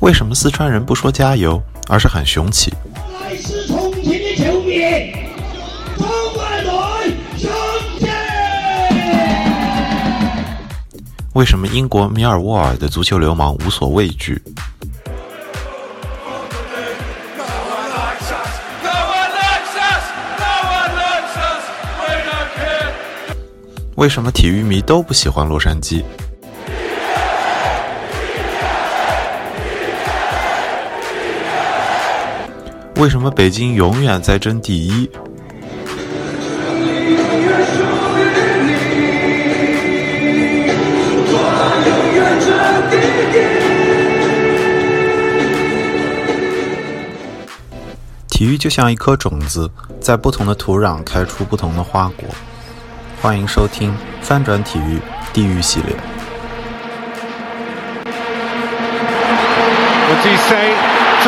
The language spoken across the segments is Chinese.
为什么四川人不说加油，而是喊雄起？来自重庆的球迷，中国队雄起！为什么英国米尔沃尔的足球流氓无所畏惧？为什么体育迷都不喜欢洛杉矶？为什么北京永远在争第一？体育就像一颗种子，在不同的土壤开出不同的花果。欢迎收听翻转体育地狱系列。What do you say? It's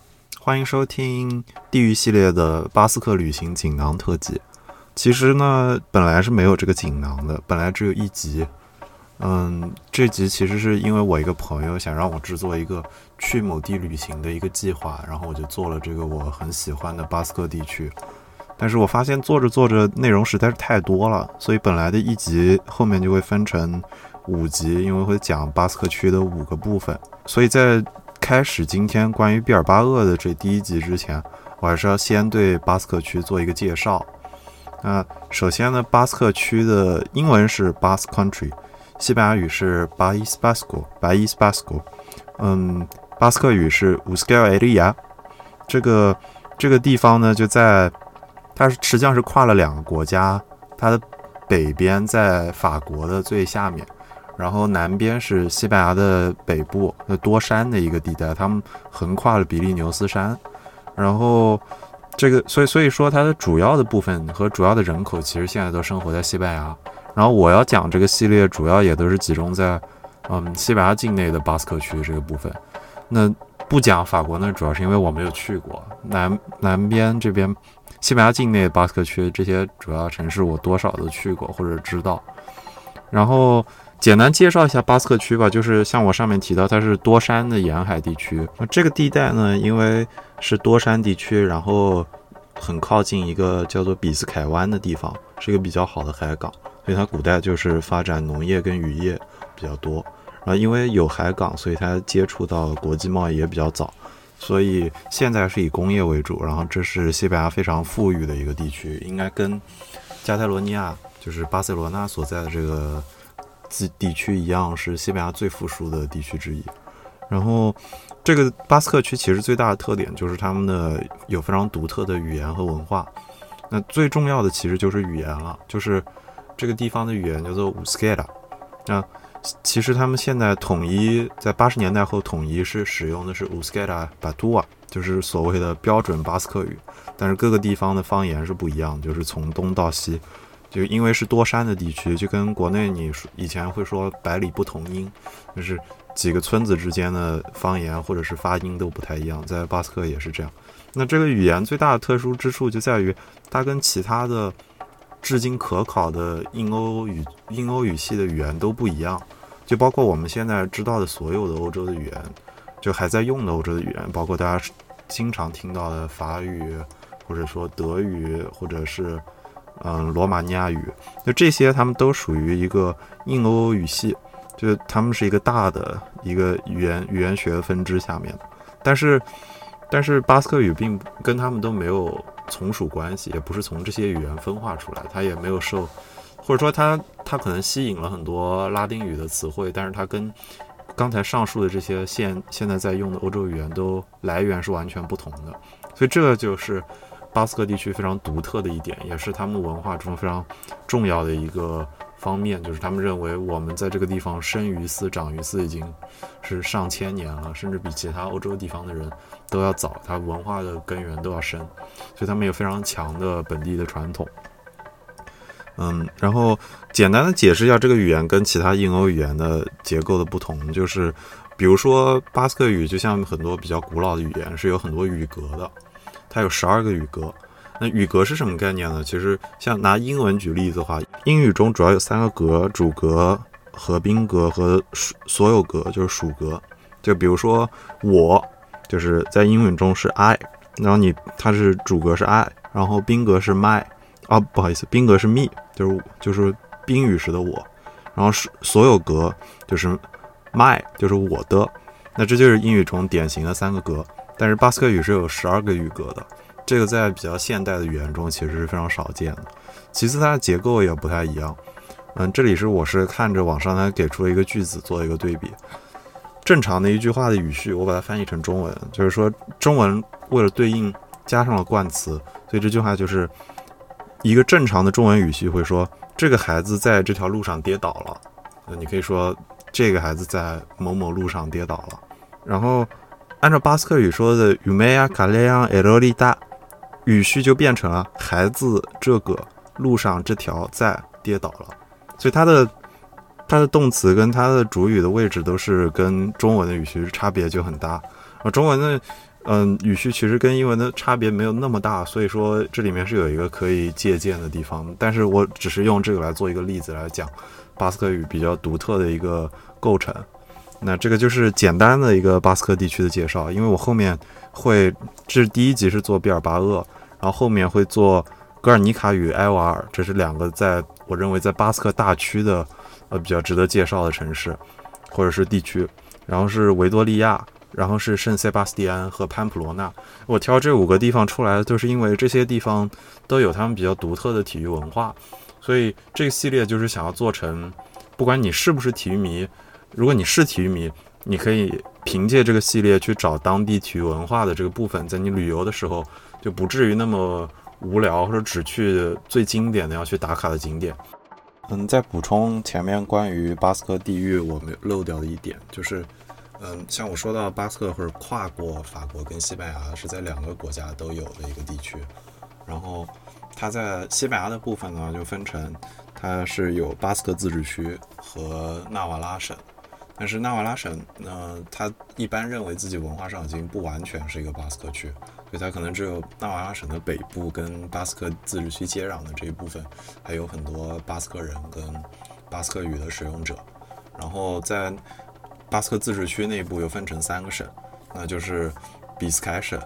欢迎收听地狱系列的巴斯克旅行锦囊特辑。其实呢，本来是没有这个锦囊的，本来只有一集。嗯，这集其实是因为我一个朋友想让我制作一个去某地旅行的一个计划，然后我就做了这个我很喜欢的巴斯克地区。但是我发现做着做着内容实在是太多了，所以本来的一集后面就会分成五集，因为会讲巴斯克区的五个部分。所以在开始今天关于毕尔巴鄂的这第一集之前，我还是要先对巴斯克区做一个介绍。那首先呢，巴斯克区的英文是 Basque Country，西班牙语是 País Vasco，País Vasco，嗯，巴斯克语是 Euskal Herria。这个这个地方呢，就在它是实际上是跨了两个国家，它的北边在法国的最下面。然后南边是西班牙的北部，那多山的一个地带，他们横跨了比利牛斯山。然后这个，所以所以说它的主要的部分和主要的人口，其实现在都生活在西班牙。然后我要讲这个系列，主要也都是集中在嗯西班牙境内的巴斯克区这个部分。那不讲法国呢，主要是因为我没有去过南南边这边西班牙境内巴斯克区这些主要城市，我多少都去过或者知道。然后。简单介绍一下巴斯克区吧，就是像我上面提到，它是多山的沿海地区。那这个地带呢，因为是多山地区，然后很靠近一个叫做比斯凯湾的地方，是一个比较好的海港，所以它古代就是发展农业跟渔业比较多。然后因为有海港，所以它接触到国际贸易也比较早，所以现在是以工业为主。然后这是西班牙非常富裕的一个地区，应该跟加泰罗尼亚，就是巴塞罗那所在的这个。地区一样是西班牙最富庶的地区之一，然后这个巴斯克区其实最大的特点就是他们的有非常独特的语言和文化。那最重要的其实就是语言了，就是这个地方的语言叫做乌斯盖拉。那其实他们现在统一在八十年代后统一是使用的是乌斯盖拉巴图瓦，就是所谓的标准巴斯克语。但是各个地方的方言是不一样，就是从东到西。就因为是多山的地区，就跟国内你以前会说百里不同音，就是几个村子之间的方言或者是发音都不太一样，在巴斯克也是这样。那这个语言最大的特殊之处就在于，它跟其他的至今可考的印欧语印欧语系的语言都不一样，就包括我们现在知道的所有的欧洲的语言，就还在用的欧洲的语言，包括大家经常听到的法语，或者说德语，或者是。嗯，罗马尼亚语，就这些，他们都属于一个印欧语系，就是他们是一个大的一个语言语言学分支下面的。但是，但是巴斯克语并跟他们都没有从属关系，也不是从这些语言分化出来，它也没有受，或者说它它可能吸引了很多拉丁语的词汇，但是它跟刚才上述的这些现现在在用的欧洲语言都来源是完全不同的，所以这就是。巴斯克地区非常独特的一点，也是他们文化中非常重要的一个方面，就是他们认为我们在这个地方生于斯、长于斯已经是上千年了，甚至比其他欧洲地方的人都要早，它文化的根源都要深，所以他们有非常强的本地的传统。嗯，然后简单的解释一下这个语言跟其他印欧语言的结构的不同，就是比如说巴斯克语，就像很多比较古老的语言，是有很多语格的，它有十二个语格。那语格是什么概念呢？其实像拿英文举例子的话，英语中主要有三个格：主格、和宾格和所有格，就是属格。就比如说我，就是在英语中是 I，然后你它是主格是 I，然后宾格是 my，啊不好意思，宾格是 me，就是就是宾语时的我，然后是所有格就是 my，就是我的。那这就是英语中典型的三个格，但是巴斯克语是有十二个语格的。这个在比较现代的语言中其实是非常少见的。其次，它的结构也不太一样。嗯，这里是我是看着网上它给出了一个句子做一个对比。正常的一句话的语序，我把它翻译成中文，就是说中文为了对应加上了冠词，所以这句话就是一个正常的中文语序会说这个孩子在这条路上跌倒了。呃，你可以说这个孩子在某某路上跌倒了。然后按照巴斯克语说的 “umea kalean erolita”。语序就变成了孩子这个路上这条在跌倒了，所以它的它的动词跟它的主语的位置都是跟中文的语序差别就很大。而中文的嗯语序其实跟英文的差别没有那么大，所以说这里面是有一个可以借鉴的地方。但是我只是用这个来做一个例子来讲巴斯克语比较独特的一个构成。那这个就是简单的一个巴斯克地区的介绍，因为我后面。会，这是第一集是做毕尔巴鄂，然后后面会做格尔尼卡与埃瓦尔，这是两个在我认为在巴斯克大区的，呃比较值得介绍的城市或者是地区，然后是维多利亚，然后是圣塞巴斯蒂安和潘普罗纳。我挑这五个地方出来，就是因为这些地方都有他们比较独特的体育文化，所以这个系列就是想要做成，不管你是不是体育迷，如果你是体育迷。你可以凭借这个系列去找当地体育文化的这个部分，在你旅游的时候就不至于那么无聊，或者只去最经典的要去打卡的景点。嗯，再补充前面关于巴斯克地域我没漏掉的一点，就是，嗯，像我说到巴斯克或者跨过法国跟西班牙是在两个国家都有的一个地区，然后它在西班牙的部分呢就分成，它是有巴斯克自治区和纳瓦拉省。但是纳瓦拉省，呢，它一般认为自己文化上已经不完全是一个巴斯克区，所以它可能只有纳瓦拉省的北部跟巴斯克自治区接壤的这一部分，还有很多巴斯克人跟巴斯克语的使用者。然后在巴斯克自治区内部又分成三个省，那就是比斯凯省、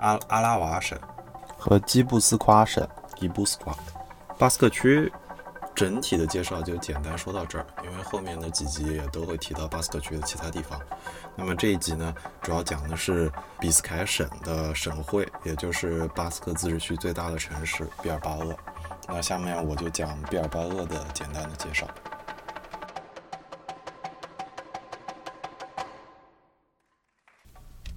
阿阿拉瓦省和基布斯夸省。基布斯夸，巴斯克区。整体的介绍就简单说到这儿，因为后面的几集也都会提到巴斯克区的其他地方。那么这一集呢，主要讲的是比斯凯省的省会，也就是巴斯克自治区最大的城市毕尔巴鄂。那下面我就讲毕尔巴鄂的简单的介绍。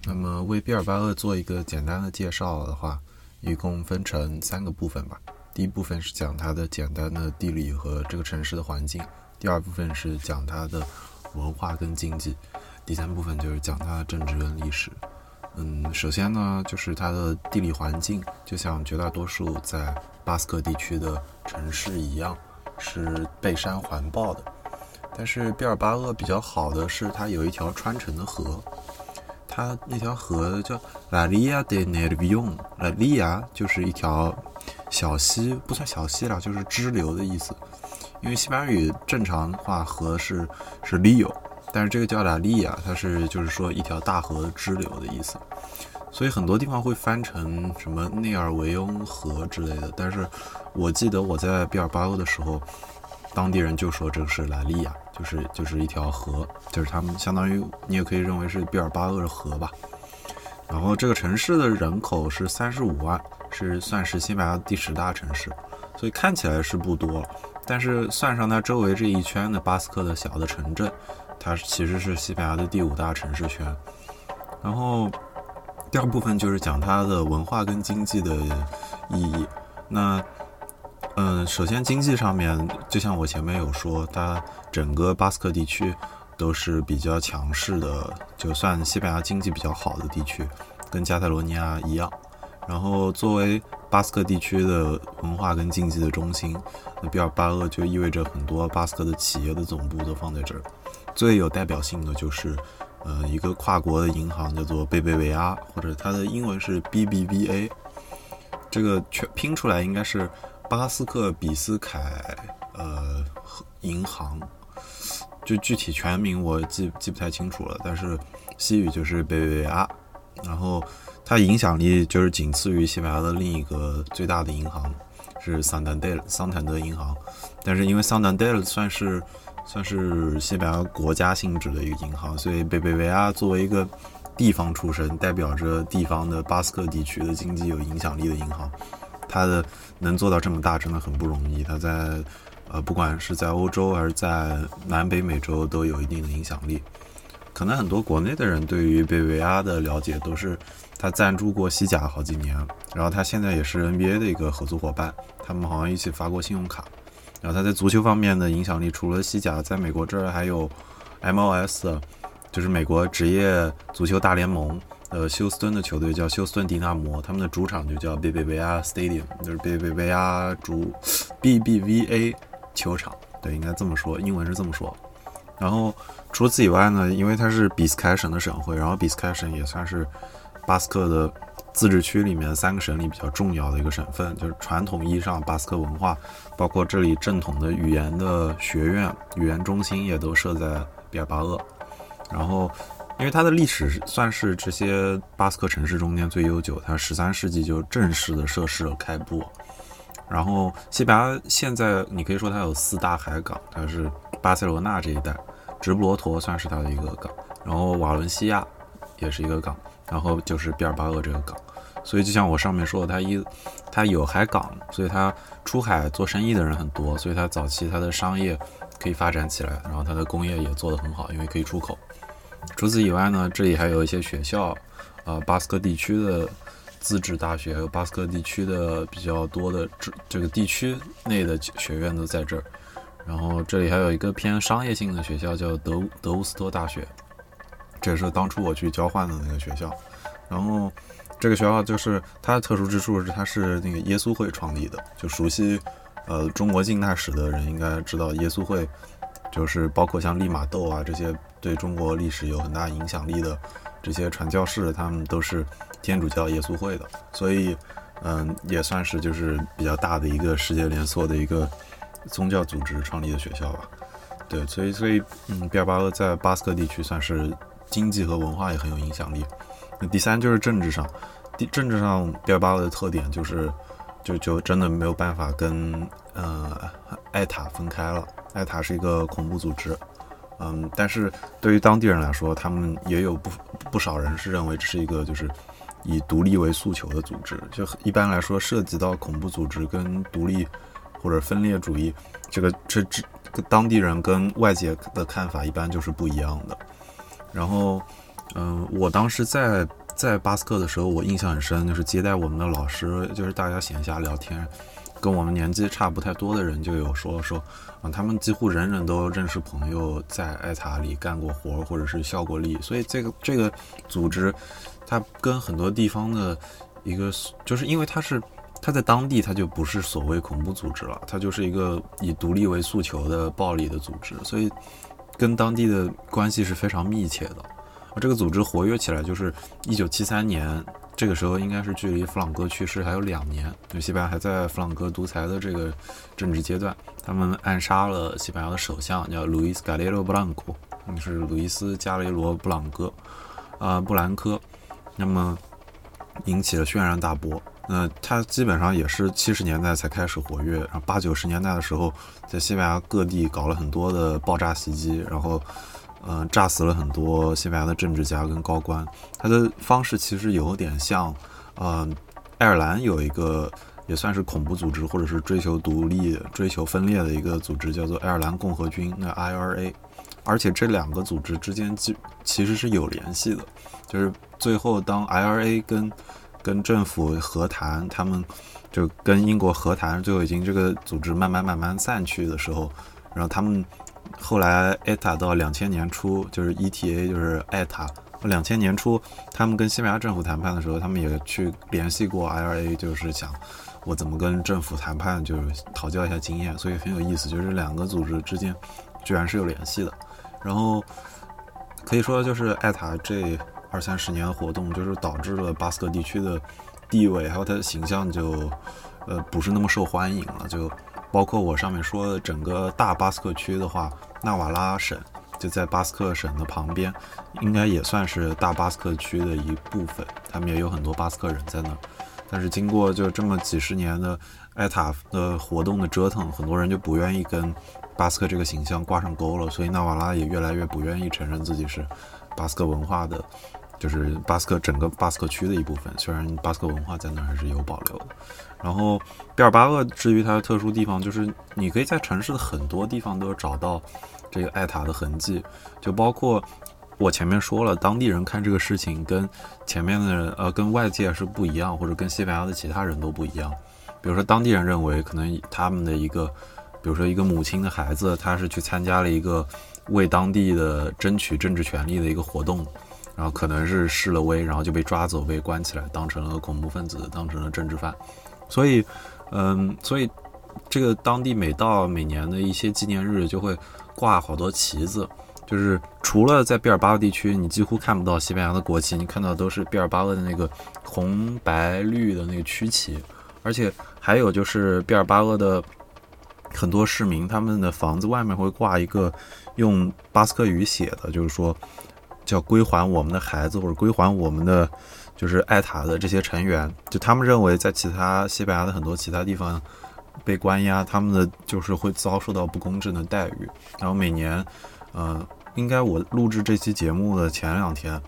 那么为毕尔巴鄂做一个简单的介绍的话，一共分成三个部分吧。第一部分是讲它的简单的地理和这个城市的环境，第二部分是讲它的文化跟经济，第三部分就是讲它的政治跟历史。嗯，首先呢，就是它的地理环境，就像绝大多数在巴斯克地区的城市一样，是被山环抱的。但是毕尔巴鄂比较好的是，它有一条穿城的河，它那条河叫拉利亚德内比翁，拉利亚就是一条。小溪不算小溪了，就是支流的意思。因为西班牙语正常话河是是 rio，但是这个叫拉利亚，它是就是说一条大河支流的意思。所以很多地方会翻成什么内尔维翁河之类的。但是我记得我在毕尔巴鄂的时候，当地人就说这个是拉利亚，就是就是一条河，就是他们相当于你也可以认为是毕尔巴鄂的河吧。然后这个城市的人口是三十五万。是算是西班牙第十大城市，所以看起来是不多，但是算上它周围这一圈的巴斯克的小的城镇，它其实是西班牙的第五大城市圈。然后第二部分就是讲它的文化跟经济的意义。那嗯，首先经济上面，就像我前面有说，它整个巴斯克地区都是比较强势的，就算西班牙经济比较好的地区，跟加泰罗尼亚一样。然后作为巴斯克地区的文化跟经济的中心，那毕尔巴鄂就意味着很多巴斯克的企业的总部都放在这儿。最有代表性的就是，呃，一个跨国的银行叫做贝贝维阿，或者它的英文是 BBVA，这个全拼出来应该是巴斯克比斯凯呃银行，就具体全名我记记不太清楚了，但是西语就是贝贝维阿，然后它影响力就是仅次于西班牙的另一个最大的银行是桑坦德桑坦德银行，但是因为桑坦德算是算是西班牙国家性质的一个银行，所以贝贝维亚作为一个地方出身，代表着地方的巴斯克地区的经济有影响力的银行，它的能做到这么大真的很不容易。它在呃不管是在欧洲还是在南北美洲都有一定的影响力。可能很多国内的人对于贝维亚的了解都是他赞助过西甲好几年，然后他现在也是 NBA 的一个合作伙伴，他们好像一起发过信用卡。然后他在足球方面的影响力，除了西甲，在美国这儿还有 MLS，就是美国职业足球大联盟。呃，休斯敦的球队叫休斯敦迪纳摩，他们的主场就叫贝贝维亚 Stadium，就是贝贝维亚主 BBVA 球场，对，应该这么说，英文是这么说。然后除此以外呢，因为它是比斯凯省的省会，然后比斯凯省也算是巴斯克的自治区里面三个省里比较重要的一个省份，就是传统意义上巴斯克文化，包括这里正统的语言的学院、语言中心也都设在比尔巴鄂。然后，因为它的历史算是这些巴斯克城市中间最悠久，它十三世纪就正式的设市开埠。然后，西班牙现在你可以说它有四大海港，它是巴塞罗那这一带，直布罗陀算是它的一个港，然后瓦伦西亚也是一个港，然后就是毕尔巴鄂这个港。所以就像我上面说的，它一它有海港，所以它出海做生意的人很多，所以它早期它的商业可以发展起来，然后它的工业也做得很好，因为可以出口。除此以外呢，这里还有一些学校，呃，巴斯克地区的。自治大学还有巴斯克地区的比较多的这这个地区内的学院都在这儿，然后这里还有一个偏商业性的学校叫德德乌斯托大学，这是当初我去交换的那个学校。然后这个学校就是它的特殊之处是它是那个耶稣会创立的，就熟悉呃中国近代史的人应该知道耶稣会，就是包括像利玛窦啊这些对中国历史有很大影响力的这些传教士，他们都是。天主教耶稣会的，所以，嗯，也算是就是比较大的一个世界连锁的一个宗教组织创立的学校吧。对，所以，所以，嗯，毕尔巴鄂在巴斯克地区算是经济和文化也很有影响力。那第三就是政治上，第政治上毕尔巴鄂的特点就是，就就真的没有办法跟呃艾塔分开了。艾塔是一个恐怖组织，嗯，但是对于当地人来说，他们也有不不少人是认为这是一个就是。以独立为诉求的组织，就一般来说涉及到恐怖组织跟独立或者分裂主义，这个这这当地人跟外界的看法一般就是不一样的。然后，嗯，我当时在在巴斯克的时候，我印象很深，就是接待我们的老师，就是大家闲暇聊天，跟我们年纪差不太多的人就有说说，啊，他们几乎人人都认识朋友在艾塔里干过活或者是效过力，所以这个这个组织。它跟很多地方的一个，就是因为它是它在当地，它就不是所谓恐怖组织了，它就是一个以独立为诉求的暴力的组织，所以跟当地的关系是非常密切的。而这个组织活跃起来就是一九七三年，这个时候应该是距离弗朗哥去世还有两年，就西班牙还在弗朗哥独裁的这个政治阶段，他们暗杀了西班牙的首相，叫路易斯·加雷罗·布朗科，是路易斯·加雷罗·布朗哥，啊，布兰科。那么引起了轩然大波。那它基本上也是七十年代才开始活跃，然后八九十年代的时候，在西班牙各地搞了很多的爆炸袭击，然后，嗯，炸死了很多西班牙的政治家跟高官。它的方式其实有点像，嗯，爱尔兰有一个也算是恐怖组织，或者是追求独立、追求分裂的一个组织，叫做爱尔兰共和军，那 IRA。而且这两个组织之间其其实是有联系的，就是最后当 IRA 跟跟政府和谈，他们就跟英国和谈，最后已经这个组织慢慢慢慢散去的时候，然后他们后来埃塔到两千年初，就是 ETA 就是艾塔，两千年初他们跟西班牙政府谈判的时候，他们也去联系过 IRA，就是想我怎么跟政府谈判，就是讨教一下经验，所以很有意思，就是两个组织之间居然是有联系的，然后可以说就是艾塔这。二三十年的活动，就是导致了巴斯克地区的地位还有它的形象就，呃，不是那么受欢迎了。就包括我上面说的整个大巴斯克区的话，纳瓦拉省就在巴斯克省的旁边，应该也算是大巴斯克区的一部分。他们也有很多巴斯克人在那儿。但是经过就这么几十年的埃塔的活动的折腾，很多人就不愿意跟巴斯克这个形象挂上钩了，所以纳瓦拉也越来越不愿意承认自己是巴斯克文化的。就是巴斯克整个巴斯克区的一部分，虽然巴斯克文化在那儿还是有保留的。然后毕尔巴鄂至于它的特殊地方，就是你可以在城市的很多地方都找到这个艾塔的痕迹，就包括我前面说了，当地人看这个事情跟前面的人呃跟外界是不一样，或者跟西班牙的其他人都不一样。比如说当地人认为可能他们的一个，比如说一个母亲的孩子，他是去参加了一个为当地的争取政治权利的一个活动。然后可能是示了威，然后就被抓走，被关起来，当成了恐怖分子，当成了政治犯。所以，嗯，所以这个当地每到每年的一些纪念日，就会挂好多旗子。就是除了在毕尔巴鄂地区，你几乎看不到西班牙的国旗，你看到都是毕尔巴鄂的那个红白绿的那个区旗。而且还有就是毕尔巴鄂的很多市民，他们的房子外面会挂一个用巴斯克语写的，就是说。叫归还我们的孩子，或者归还我们的，就是艾塔的这些成员。就他们认为，在其他西班牙的很多其他地方被关押，他们的就是会遭受到不公正的待遇。然后每年，呃，应该我录制这期节目的前两天，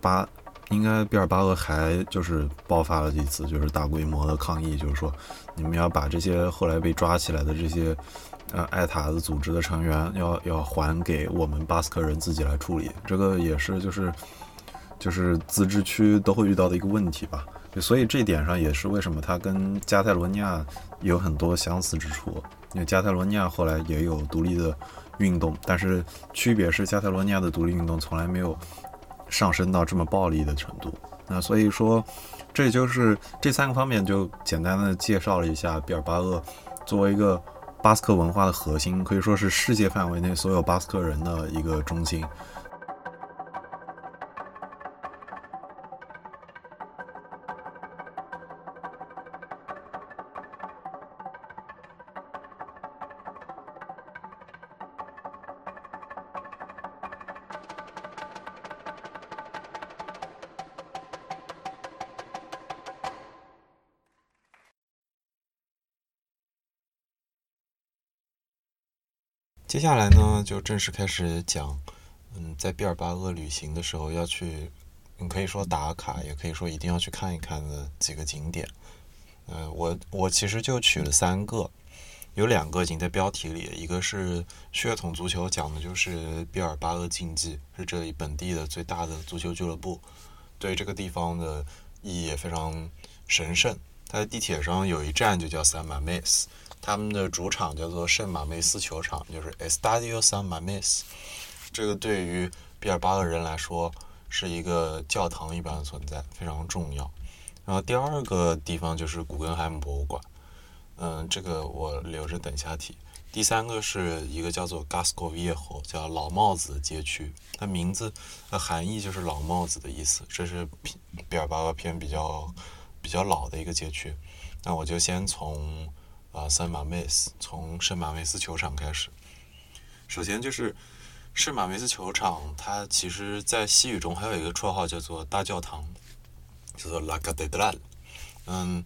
巴应该毕尔巴鄂还就是爆发了几次，就是大规模的抗议，就是说你们要把这些后来被抓起来的这些。呃，艾塔的组织的成员要要还给我们巴斯克人自己来处理，这个也是就是就是自治区都会遇到的一个问题吧。所以这点上也是为什么它跟加泰罗尼亚有很多相似之处。因为加泰罗尼亚后来也有独立的运动，但是区别是加泰罗尼亚的独立运动从来没有上升到这么暴力的程度。那所以说，这就是这三个方面就简单的介绍了一下毕尔巴鄂作为一个。巴斯克文化的核心可以说是世界范围内所有巴斯克人的一个中心。接下来呢，就正式开始讲，嗯，在毕尔巴鄂旅行的时候要去，你可以说打卡，也可以说一定要去看一看的几个景点。呃，我我其实就取了三个，有两个已经在标题里，一个是血统足球，讲的就是毕尔巴鄂竞技，是这里本地的最大的足球俱乐部，对这个地方的意义也非常神圣。它的地铁上有一站就叫 s a Mames。他们的主场叫做圣马梅斯球场，就是 Estadio San Mames。这个对于毕尔巴鄂人来说是一个教堂一般的存在，非常重要。然后第二个地方就是古根海姆博物馆，嗯，这个我留着等下提。第三个是一个叫做 Gasco Viejo，叫老帽子的街区，它名字的含义就是老帽子的意思。这是毕尔巴鄂偏比较比较老的一个街区。那我就先从。啊，圣马梅斯从圣马梅斯球场开始。首先就是圣马梅斯球场，它其实在西语中还有一个绰号叫做大教堂，叫做 La Catedral。嗯，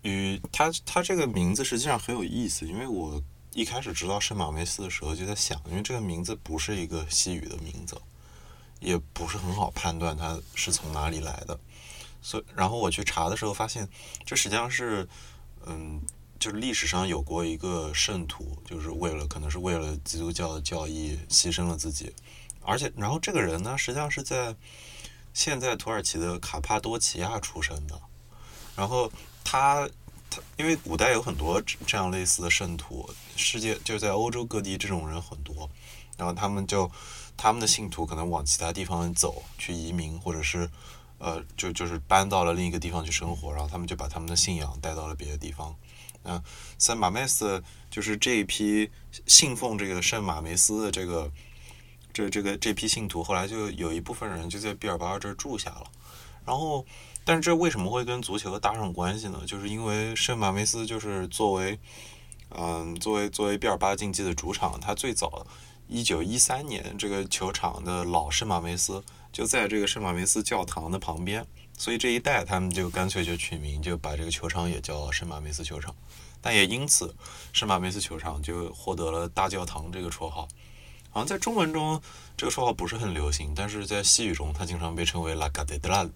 与它它这个名字实际上很有意思，因为我一开始知道圣马梅斯的时候就在想，因为这个名字不是一个西语的名字，也不是很好判断它是从哪里来的。所，然后我去查的时候发现，这实际上是嗯。就是历史上有过一个圣徒，就是为了可能是为了基督教的教义牺牲了自己，而且然后这个人呢，实际上是在现在土耳其的卡帕多奇亚出生的，然后他他因为古代有很多这样类似的圣徒，世界就在欧洲各地这种人很多，然后他们就他们的信徒可能往其他地方走去移民，或者是呃就就是搬到了另一个地方去生活，然后他们就把他们的信仰带到了别的地方。嗯，圣马梅斯就是这一批信奉这个圣马梅斯的这个这这个这批信徒，后来就有一部分人就在毕尔巴鄂这儿住下了。然后，但是这为什么会跟足球搭上关系呢？就是因为圣马梅斯就是作为嗯作为作为毕尔巴竞技的主场，它最早一九一三年这个球场的老圣马梅斯就在这个圣马梅斯教堂的旁边。所以这一代他们就干脆就取名，就把这个球场也叫圣马梅斯球场。但也因此，圣马梅斯球场就获得了大教堂这个绰号。好像在中文中这个绰号不是很流行，但是在西语中它经常被称为 La Catedral，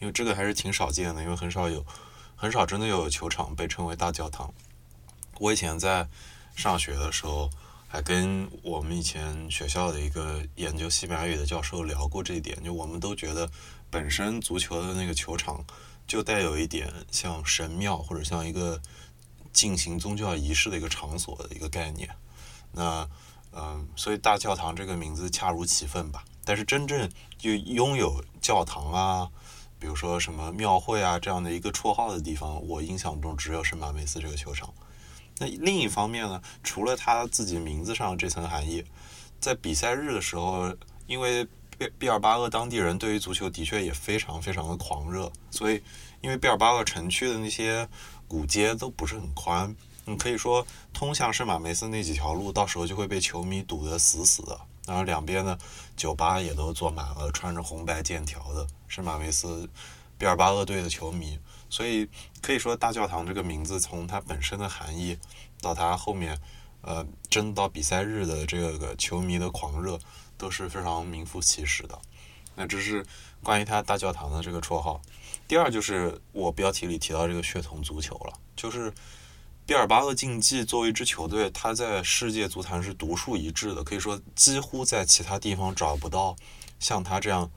因为这个还是挺少见的，因为很少有很少真的有球场被称为大教堂。我以前在上学的时候，还跟我们以前学校的一个研究西班牙语的教授聊过这一点，就我们都觉得。本身足球的那个球场就带有一点像神庙或者像一个进行宗教仪式的一个场所的一个概念。那嗯，所以大教堂这个名字恰如其分吧。但是真正就拥有教堂啊，比如说什么庙会啊这样的一个绰号的地方，我印象中只有圣马梅斯这个球场。那另一方面呢，除了他自己名字上这层含义，在比赛日的时候，因为毕毕尔巴鄂当地人对于足球的确也非常非常的狂热，所以因为毕尔巴鄂城区的那些古街都不是很宽，你可以说通向圣马梅斯那几条路，到时候就会被球迷堵得死死的。然后两边的酒吧也都坐满了穿着红白剑条的圣马梅斯毕尔巴鄂队的球迷，所以可以说大教堂这个名字从它本身的含义到它后面，呃，真到比赛日的这个球迷的狂热。都是非常名副其实的。那这是关于他大教堂的这个绰号。第二就是我标题里提到这个血统足球了，就是毕尔巴鄂竞技作为一支球队，它在世界足坛是独树一帜的，可以说几乎在其他地方找不到像他这样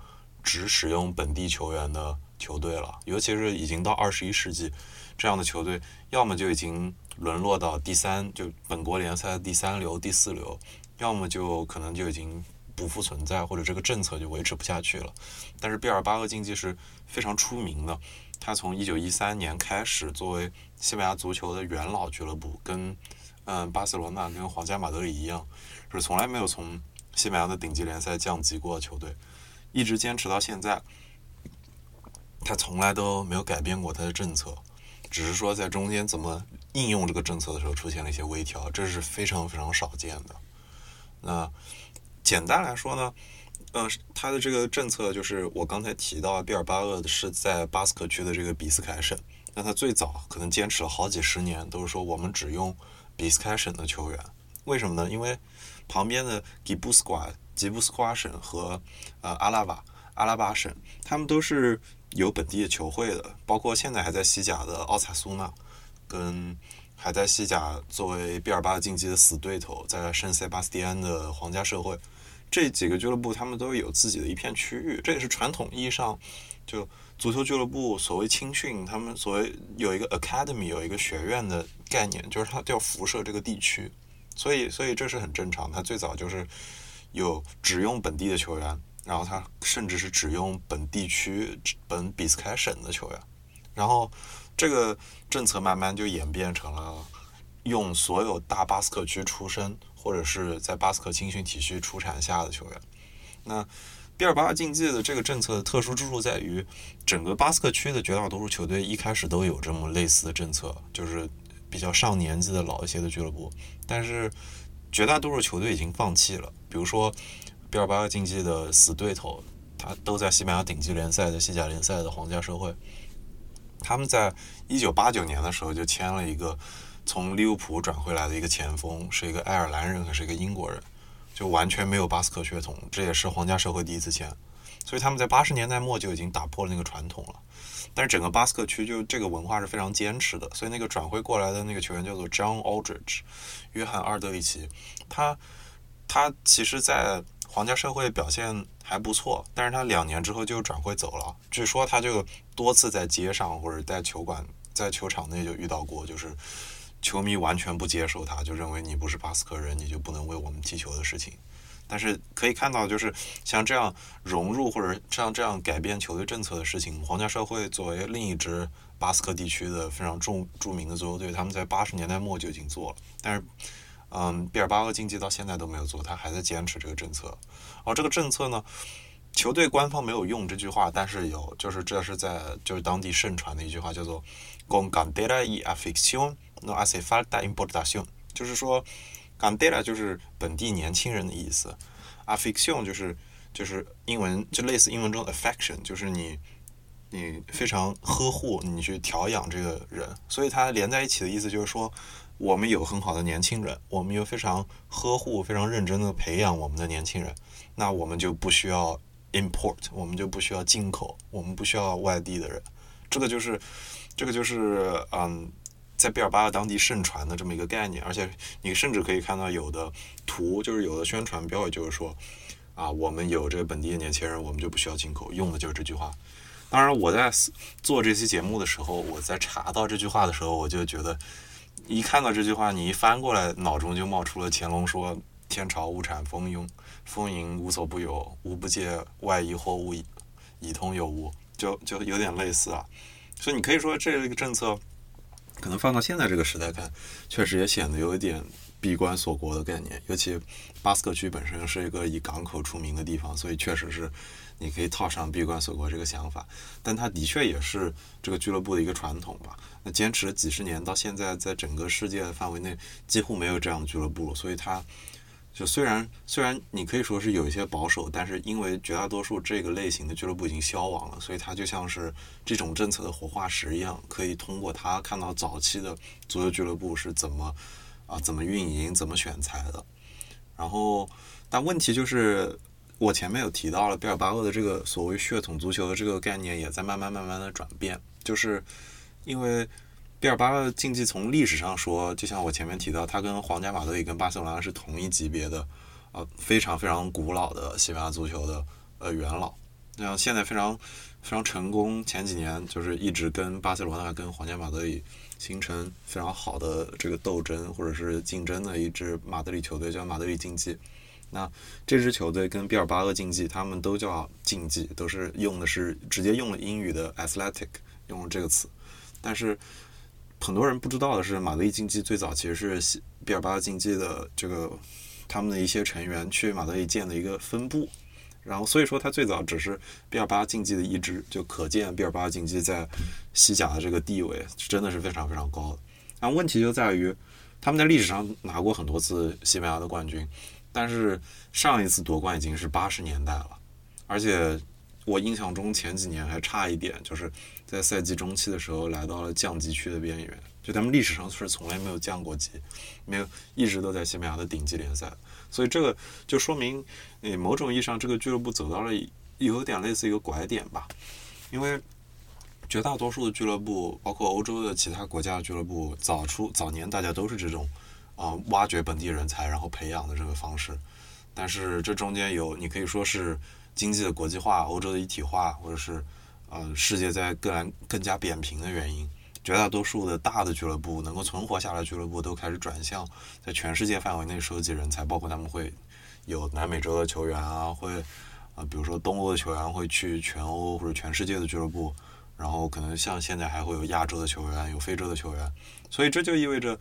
只使用本地球员的球队了。尤其是已经到二十一世纪，这样的球队要么就已经沦落到第三，就本国联赛第三流、第四流，要么就可能就已经。不复存在，或者这个政策就维持不下去了。但是毕尔巴鄂竞技是非常出名的，它从一九一三年开始作为西班牙足球的元老俱乐部，跟嗯巴塞罗那跟皇家马德里一样，是从来没有从西班牙的顶级联赛降级过的球队，一直坚持到现在。他从来都没有改变过他的政策，只是说在中间怎么应用这个政策的时候出现了一些微调，这是非常非常少见的。那。简单来说呢，呃，它的这个政策就是我刚才提到，毕尔巴鄂是在巴斯克区的这个比斯凯省。那他最早可能坚持了好几十年，都是说我们只用比斯凯省的球员。为什么呢？因为旁边的吉布斯瓜、吉布斯瓜省和呃阿拉瓦、阿拉巴省，他们都是有本地的球会的，包括现在还在西甲的奥萨苏纳，跟还在西甲作为毕尔巴竞技的死对头，在圣塞巴斯蒂安的皇家社会。这几个俱乐部，他们都有自己的一片区域，这也是传统意义上就足球俱乐部所谓青训，他们所谓有一个 academy，有一个学院的概念，就是它要辐射这个地区，所以，所以这是很正常。它最早就是有只用本地的球员，然后它甚至是只用本地区本比斯凯省的球员，然后这个政策慢慢就演变成了用所有大巴斯克区出身。或者是在巴斯克青训体系出产下的球员，那毕尔巴鄂竞技的这个政策的特殊之处在于，整个巴斯克区的绝大多数球队一开始都有这么类似的政策，就是比较上年纪的老一些的俱乐部，但是绝大多数球队已经放弃了。比如说，毕尔巴鄂竞技的死对头，他都在西班牙顶级联赛的西甲联赛的皇家社会，他们在一九八九年的时候就签了一个。从利物浦转回来的一个前锋是一个爱尔兰人，还是一个英国人，就完全没有巴斯克血统，这也是皇家社会第一次签，所以他们在八十年代末就已经打破了那个传统了。但是整个巴斯克区就这个文化是非常坚持的，所以那个转会过来的那个球员叫做 John Aldridge，约翰·阿尔德里奇，他他其实，在皇家社会表现还不错，但是他两年之后就转会走了。据说他就多次在街上或者在球馆、在球场内就遇到过，就是球迷完全不接受他，就认为你不是巴斯克人，你就不能为我们踢球的事情。但是可以看到，就是像这样融入或者像这样改变球队政策的事情，皇家社会作为另一支巴斯克地区的非常著著名的足球队，他们在八十年代末就已经做了。但是，嗯，毕尔巴鄂竞技到现在都没有做，他还在坚持这个政策。而这个政策呢，球队官方没有用这句话，但是有，就是这是在就是当地盛传的一句话，叫做 “con cantera y afición no hace falta importación”，就是说。Cantera 就是本地年轻人的意思，affection 就是就是英文就类似英文中的 affection，就是你你非常呵护你去调养这个人，所以它连在一起的意思就是说，我们有很好的年轻人，我们又非常呵护、非常认真的培养我们的年轻人，那我们就不需要 import，我们就不需要进口，我们不需要外地的人，这个就是这个就是嗯。在毕尔巴鄂当地盛传的这么一个概念，而且你甚至可以看到有的图，就是有的宣传标语，就是说，啊，我们有这个本地的年轻人，我们就不需要进口，用的就是这句话。当然，我在做这期节目的时候，我在查到这句话的时候，我就觉得，一看到这句话，你一翻过来，脑中就冒出了乾隆说“天朝物产丰庸，丰盈无所不有，无不借外夷货物以通有无”，就就有点类似啊。所以你可以说这个政策。可能放到现在这个时代看，确实也显得有一点闭关锁国的概念。尤其巴斯克区本身是一个以港口出名的地方，所以确实是你可以套上闭关锁国这个想法。但它的确也是这个俱乐部的一个传统吧。那坚持了几十年，到现在在整个世界的范围内几乎没有这样的俱乐部，所以它。就虽然虽然你可以说是有一些保守，但是因为绝大多数这个类型的俱乐部已经消亡了，所以它就像是这种政策的活化石一样，可以通过它看到早期的足球俱乐部是怎么啊怎么运营、怎么选材的。然后，但问题就是我前面有提到了，贝尔巴鄂的这个所谓血统足球的这个概念也在慢慢慢慢的转变，就是因为。毕尔巴鄂竞技从历史上说，就像我前面提到，它跟皇家马德里、跟巴塞罗那是同一级别的，呃，非常非常古老的西班牙足球的呃元老。像现在非常非常成功，前几年就是一直跟巴塞罗那、跟皇家马德里形成非常好的这个斗争或者是竞争的一支马德里球队，叫马德里竞技。那这支球队跟毕尔巴鄂竞技，他们都叫竞技，都是用的是直接用了英语的 athletic，用了这个词，但是。很多人不知道的是，马德里竞技最早其实是毕尔巴鄂竞技的这个他们的一些成员去马德里建的一个分部，然后所以说它最早只是毕尔巴竞技的一支，就可见毕尔巴鄂竞技在西甲的这个地位真的是非常非常高的。但问题就在于，他们在历史上拿过很多次西班牙的冠军，但是上一次夺冠已经是八十年代了，而且。我印象中前几年还差一点，就是在赛季中期的时候来到了降级区的边缘。就他们历史上是从来没有降过级，没有一直都在西班牙的顶级联赛。所以这个就说明，诶，某种意义上这个俱乐部走到了有点类似一个拐点吧。因为绝大多数的俱乐部，包括欧洲的其他国家俱乐部，早出早年大家都是这种啊挖掘本地人才然后培养的这个方式。但是这中间有你可以说是。经济的国际化、欧洲的一体化，或者是呃世界在更来更加扁平的原因，绝大多数的大的俱乐部能够存活下来，俱乐部都开始转向在全世界范围内收集人才，包括他们会有南美洲的球员啊，会啊比如说东欧的球员会去全欧或者全世界的俱乐部，然后可能像现在还会有亚洲的球员，有非洲的球员，所以这就意味着，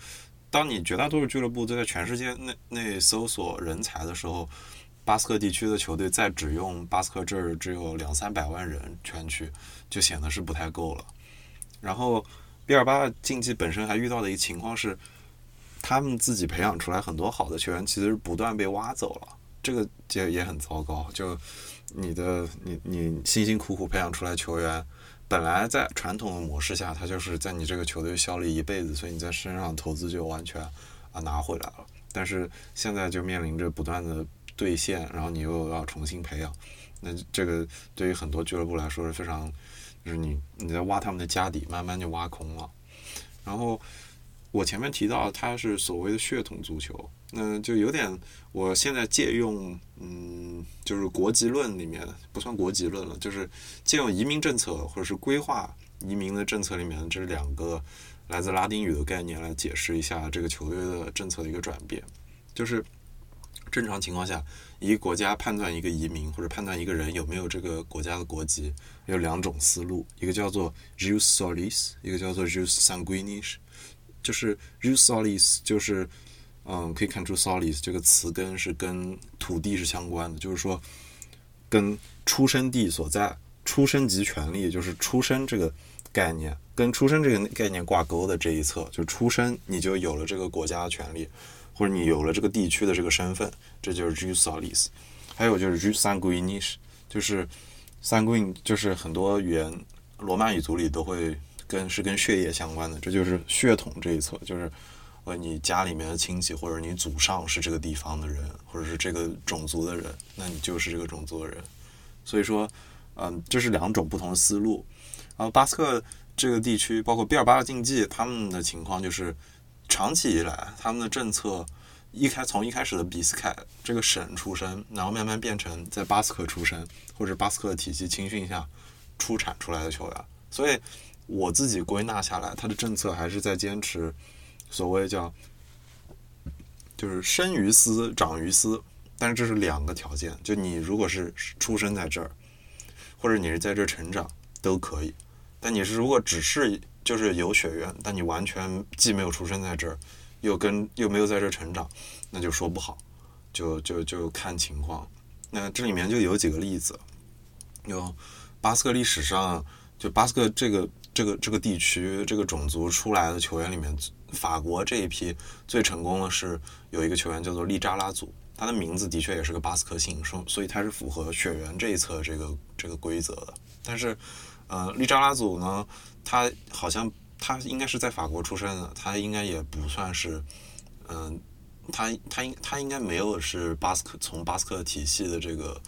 当你绝大多数俱乐部都在全世界内内搜索人才的时候。巴斯克地区的球队再只用巴斯克这儿只有两三百万人圈区，就显得是不太够了。然后，毕尔巴竞技本身还遇到的一个情况是，他们自己培养出来很多好的球员，其实不断被挖走了，这个也也很糟糕。就你的你你辛辛苦苦培养出来球员，本来在传统的模式下，他就是在你这个球队效力一辈子，所以你在身上投资就完全啊拿回来了。但是现在就面临着不断的。兑现，然后你又要重新培养，那这个对于很多俱乐部来说是非常，就是你你在挖他们的家底，慢慢就挖空了。然后我前面提到它是所谓的血统足球，那就有点我现在借用，嗯，就是国籍论里面不算国籍论了，就是借用移民政策或者是规划移民的政策里面这两个来自拉丁语的概念来解释一下这个球队的政策的一个转变，就是正常情况下，一个国家判断一个移民或者判断一个人有没有这个国家的国籍，有两种思路，一个叫做 jus solis，一个叫做 jus sanguinis。就是 jus solis，就是嗯，可以看出 solis 这个词根是跟土地是相关的，就是说跟出生地所在、出生及权利，就是出生这个概念跟出生这个概念挂钩的这一侧，就出生你就有了这个国家的权利，或者你有了这个地区的这个身份，这就是 jus solis。还有就是 j u s a n g u i n i s 就是 sanguin，就是很多语言罗马语族里都会。跟是跟血液相关的，这就是血统这一侧，就是呃你家里面的亲戚或者你祖上是这个地方的人，或者是这个种族的人，那你就是这个种族的人。所以说，嗯，这是两种不同的思路。然后巴斯克这个地区，包括毕尔巴的竞技，他们的情况就是长期以来他们的政策一开从一开始的比斯凯这个省出身，然后慢慢变成在巴斯克出身或者巴斯克体系青训下出产出来的球员，所以。我自己归纳下来，他的政策还是在坚持所谓叫就是生于斯长于斯，但是这是两个条件，就你如果是出生在这儿，或者你是在这儿成长都可以，但你是如果只是就是有血缘，但你完全既没有出生在这儿，又跟又没有在这儿成长，那就说不好，就就就看情况。那这里面就有几个例子，有巴斯克历史上就巴斯克这个。这个这个地区这个种族出来的球员里面，法国这一批最成功的是有一个球员叫做利扎拉祖，他的名字的确也是个巴斯克姓，所以他是符合血缘这一侧这个这个规则的。但是，呃，利扎拉祖呢，他好像他应该是在法国出生的，他应该也不算是，嗯，他他应他应该没有是巴斯克从巴斯克体系的这个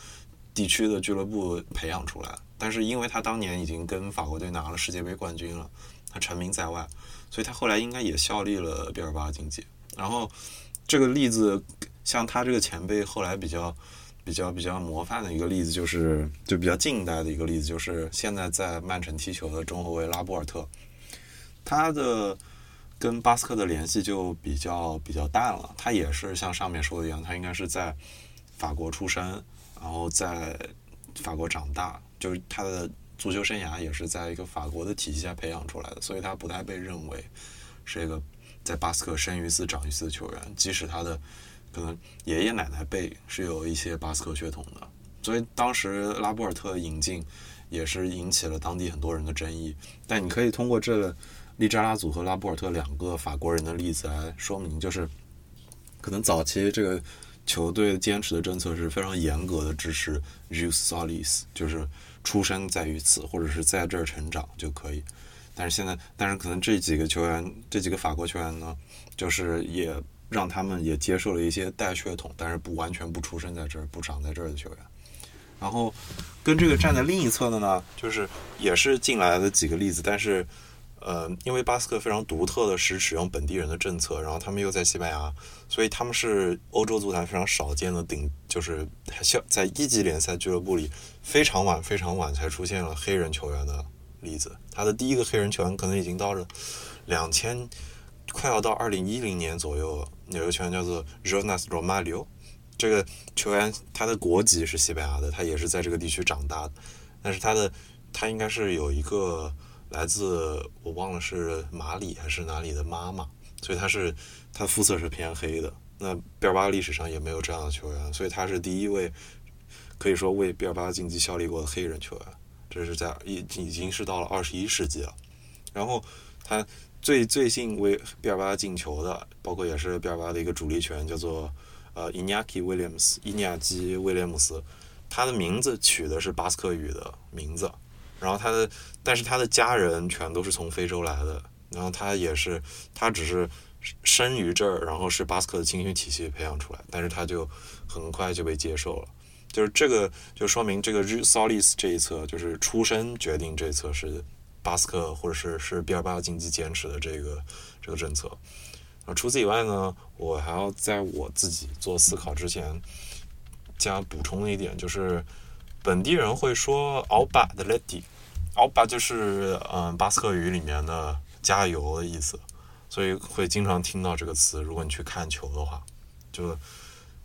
地区的俱乐部培养出来。但是因为他当年已经跟法国队拿了世界杯冠军了，他成名在外，所以他后来应该也效力了毕尔巴竞技。然后这个例子，像他这个前辈后来比较比较比较模范的一个例子，就是就比较近代的一个例子，就是现在在曼城踢球的中后卫拉波尔特，他的跟巴斯克的联系就比较比较淡了。他也是像上面说的一样，他应该是在法国出生，然后在法国长大。就是他的足球生涯也是在一个法国的体系下培养出来的，所以他不太被认为是一个在巴斯克生于斯长于斯的球员。即使他的可能爷爷奶奶辈是有一些巴斯克血统的，所以当时拉波尔特引进也是引起了当地很多人的争议。但你可以通过这利扎拉祖和拉波尔特两个法国人的例子来说明，就是可能早期这个球队坚持的政策是非常严格的支持 jus solis，就是。出生在于此，或者是在这儿成长就可以。但是现在，但是可能这几个球员，这几个法国球员呢，就是也让他们也接受了一些带血统，但是不完全不出生在这儿、不长在这儿的球员。然后跟这个站在另一侧的呢，就是也是进来的几个例子，但是。呃，因为巴斯克非常独特的是使用本地人的政策，然后他们又在西班牙，所以他们是欧洲足坛非常少见的顶，就是像在一级联赛俱乐部里非常晚、非常晚才出现了黑人球员的例子。他的第一个黑人球员可能已经到了两千，快要到二零一零年左右，有个球员叫做 Jonas Romario，这个球员他的国籍是西班牙的，他也是在这个地区长大的，但是他的他应该是有一个。来自我忘了是马里还是哪里的妈妈，所以他是他肤色是偏黑的。那毕尔巴历史上也没有这样的球员，所以他是第一位可以说为毕尔巴竞技效力过的黑人球员。这是在已已经是到了二十一世纪了。然后他最最近为毕尔巴进球的，包括也是毕尔巴的一个主力球员，叫做呃伊尼亚基威廉姆斯，伊尼亚基威廉姆斯，他的名字取的是巴斯克语的名字。然后他的，但是他的家人全都是从非洲来的。然后他也是，他只是生于这儿，然后是巴斯克的青训体系培养出来，但是他就很快就被接受了。就是这个，就说明这个 Solis 这一侧，就是出身决定这一侧是巴斯克或者是是毕尔巴鄂经济坚持的这个这个政策。啊，除此以外呢，我还要在我自己做思考之前，加补充一点，就是本地人会说“奥巴的 lady”，奥巴就是嗯巴斯克语里面的加油的意思，所以会经常听到这个词。如果你去看球的话，就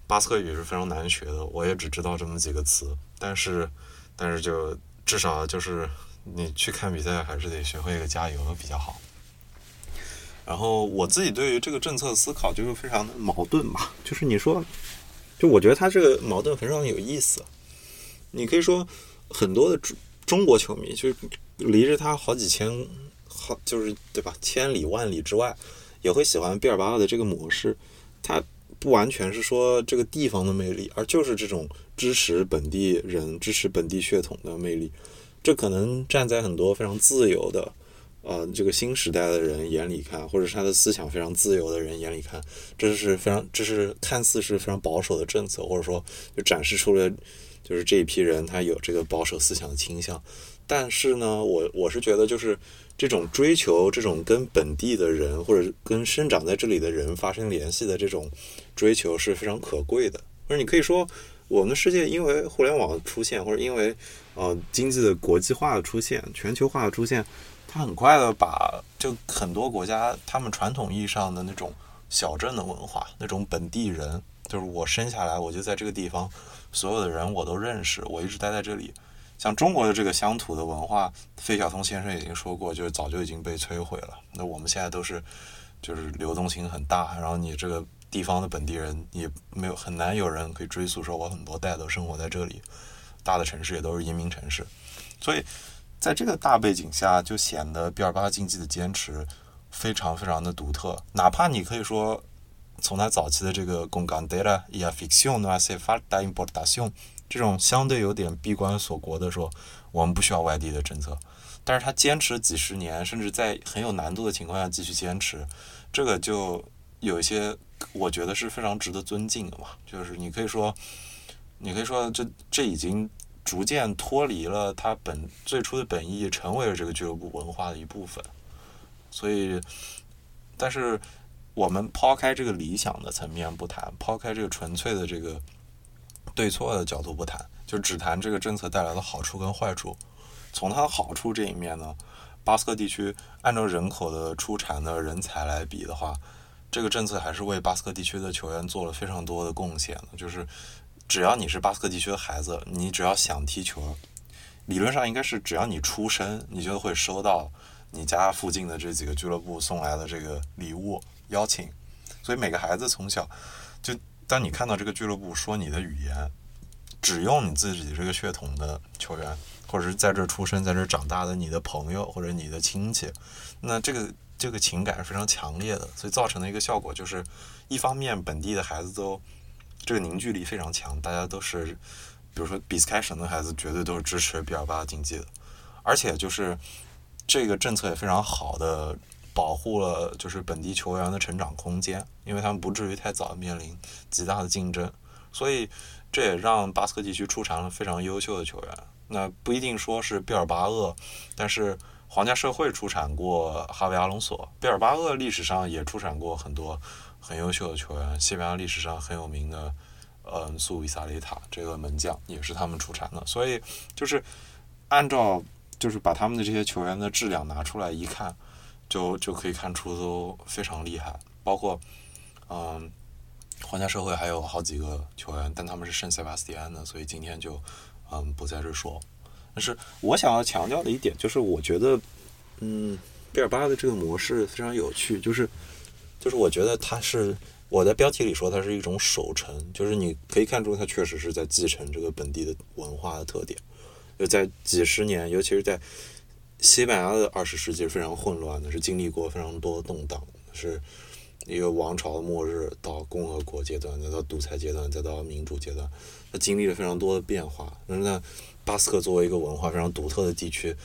巴斯克语是非常难学的，我也只知道这么几个词，但是但是就至少就是你去看比赛，还是得学会一个加油比较好。然后我自己对于这个政策思考就是非常的矛盾吧，就是你说，就我觉得他这个矛盾非常有意思。你可以说很多的中中国球迷就是离着他好几千好就是对吧，千里万里之外也会喜欢毕尔巴鄂的这个模式。他不完全是说这个地方的魅力，而就是这种支持本地人、支持本地血统的魅力。这可能站在很多非常自由的。呃，这个新时代的人眼里看，或者是他的思想非常自由的人眼里看，这是非常，这是看似是非常保守的政策，或者说就展示出了就是这一批人他有这个保守思想的倾向。但是呢，我我是觉得就是这种追求这种跟本地的人或者跟生长在这里的人发生联系的这种追求是非常可贵的。或者你可以说，我们的世界因为互联网出现，或者因为呃经济的国际化的出现、全球化的出现。它很快的把就很多国家他们传统意义上的那种小镇的文化，那种本地人，就是我生下来我就在这个地方，所有的人我都认识，我一直待在这里。像中国的这个乡土的文化，费晓通先生已经说过，就是早就已经被摧毁了。那我们现在都是就是流动性很大，然后你这个地方的本地人也没有很难有人可以追溯说我很多代都生活在这里，大的城市也都是移民城市，所以。在这个大背景下，就显得毕尔巴竞技的坚持非常非常的独特。哪怕你可以说，从他早期的这个 “con candela y afición no hace falta importación” 这种相对有点闭关锁国的说，我们不需要外地的政策，但是他坚持几十年，甚至在很有难度的情况下继续坚持，这个就有一些我觉得是非常值得尊敬的嘛。就是你可以说，你可以说，这这已经。逐渐脱离了它本最初的本意，成为了这个俱乐部文化的一部分。所以，但是我们抛开这个理想的层面不谈，抛开这个纯粹的这个对错的角度不谈，就只谈这个政策带来的好处跟坏处。从它的好处这一面呢，巴斯克地区按照人口的出产的人才来比的话，这个政策还是为巴斯克地区的球员做了非常多的贡献的，就是。只要你是巴斯克地区的孩子，你只要想踢球，理论上应该是只要你出生，你就会收到你家附近的这几个俱乐部送来的这个礼物邀请。所以每个孩子从小就，当你看到这个俱乐部说你的语言，只用你自己这个血统的球员，或者是在这出生、在这长大的你的朋友或者你的亲戚，那这个这个情感是非常强烈的。所以造成的一个效果就是，一方面本地的孩子都。这个凝聚力非常强，大家都是，比如说比斯开省的孩子，绝对都是支持比尔巴经济的，而且就是这个政策也非常好的保护了就是本地球员的成长空间，因为他们不至于太早面临极大的竞争，所以这也让巴斯克地区出产了非常优秀的球员。那不一定说是毕尔巴鄂，但是皇家社会出产过哈维阿隆索，毕尔巴鄂历史上也出产过很多。很优秀的球员，西班牙历史上很有名的，嗯，苏比萨雷塔这个门将也是他们出产的。所以就是按照就是把他们的这些球员的质量拿出来一看，就就可以看出都非常厉害。包括嗯，皇家社会还有好几个球员，但他们是圣塞巴斯蒂安的，所以今天就嗯不在这说。但是我想要强调的一点就是，我觉得嗯，贝尔巴的这个模式非常有趣，就是。就是我觉得它是我在标题里说它是一种守成，就是你可以看出它确实是在继承这个本地的文化的特点。就在几十年，尤其是在西班牙的二十世纪非常混乱的，是经历过非常多动荡，是一个王朝的末日到共和国阶段，再到独裁阶段，再到民主阶段，它经历了非常多的变化。那巴斯克作为一个文化非常独特的地区，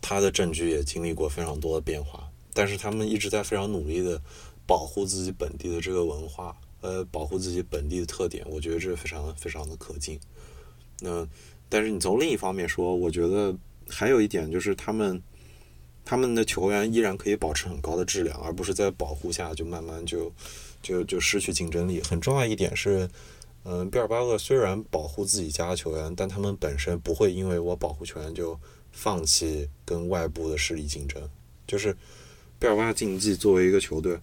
它的政局也经历过非常多的变化，但是他们一直在非常努力的。保护自己本地的这个文化，呃，保护自己本地的特点，我觉得这非常非常的可敬。那但是你从另一方面说，我觉得还有一点就是他们他们的球员依然可以保持很高的质量，而不是在保护下就慢慢就就就失去竞争力。很重要一点是，嗯，毕尔巴鄂虽然保护自己家的球员，但他们本身不会因为我保护球员就放弃跟外部的势力竞争。就是毕尔巴竞技作为一个球队，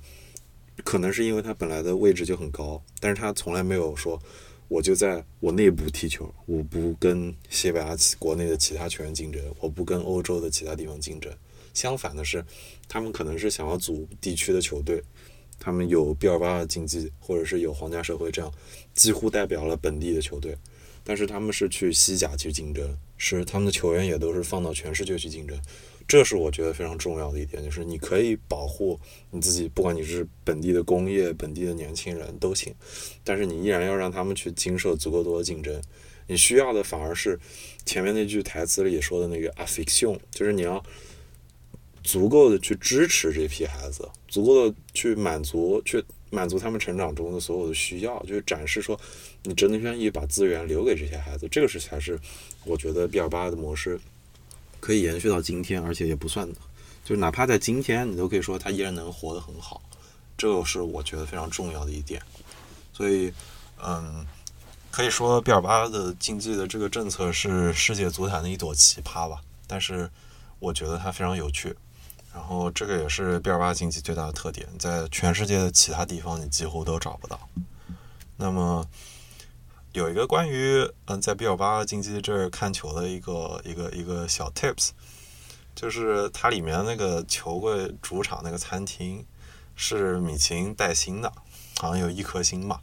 可能是因为他本来的位置就很高，但是他从来没有说我就在我内部踢球，我不跟西班牙国内的其他球员竞争，我不跟欧洲的其他地方竞争。相反的是，他们可能是想要组地区的球队，他们有毕尔巴鄂竞技，或者是有皇家社会这样几乎代表了本地的球队，但是他们是去西甲去竞争，是他们的球员也都是放到全世界去竞争，这是我觉得非常重要的一点，就是你可以保护你自己，不管你是本地的工业、本地的年轻人都行，但是你依然要让他们去经受足够多的竞争。你需要的反而是前面那句台词里说的那个 affection，就是你要。足够的去支持这批孩子，足够的去满足，去满足他们成长中的所有的需要，就是展示说你真的愿意把资源留给这些孩子，这个是才是我觉得毕尔巴的模式可以延续到今天，而且也不算，就是哪怕在今天，你都可以说他依然能活得很好，这个是我觉得非常重要的一点。所以，嗯，可以说毕尔巴的竞技的这个政策是世界足坛的一朵奇葩吧，但是我觉得它非常有趣。然后这个也是毕尔巴竞技最大的特点，在全世界的其他地方你几乎都找不到。那么有一个关于嗯在毕尔巴竞技这儿看球的一个一个一个小 tips，就是它里面那个球柜主场那个餐厅是米其林带星的，好像有一颗星吧，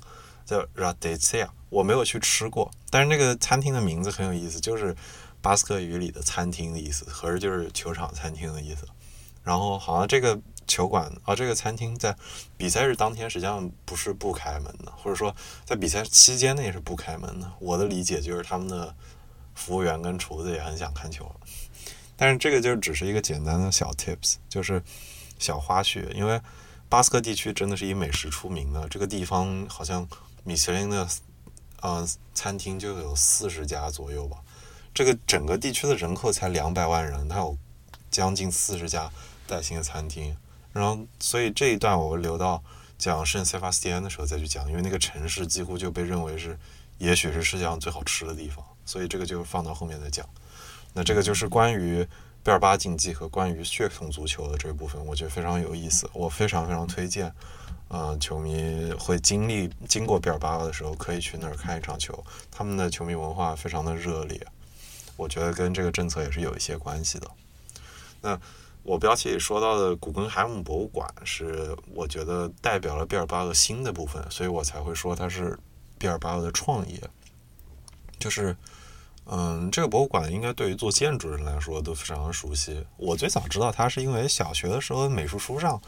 叫 Radetsia。我没有去吃过，但是那个餐厅的名字很有意思，就是巴斯克语里的餐厅的意思，合着就是球场餐厅的意思。然后好像这个球馆啊，这个餐厅在比赛日当天实际上不是不开门的，或者说在比赛期间内是不开门的。我的理解就是他们的服务员跟厨子也很想看球，但是这个就只是一个简单的小 tips，就是小花絮。因为巴斯克地区真的是以美食出名的，这个地方好像米其林的呃餐厅就有四十家左右吧。这个整个地区的人口才两百万人，它有将近四十家。带薪的餐厅，然后所以这一段我留到讲圣塞巴斯蒂安的时候再去讲，因为那个城市几乎就被认为是，也许是世界上最好吃的地方，所以这个就放到后面再讲。那这个就是关于贝尔巴竞技和关于血统足球的这一部分，我觉得非常有意思，我非常非常推荐，呃，球迷会经历经过贝尔巴的时候可以去那儿看一场球，他们的球迷文化非常的热烈，我觉得跟这个政策也是有一些关系的。那。我标题里说到的古根海姆博物馆是我觉得代表了毕尔巴鄂新的部分，所以我才会说它是毕尔巴鄂的创业。就是，嗯，这个博物馆应该对于做建筑人来说都非常熟悉。我最早知道它是因为小学的时候美术书上，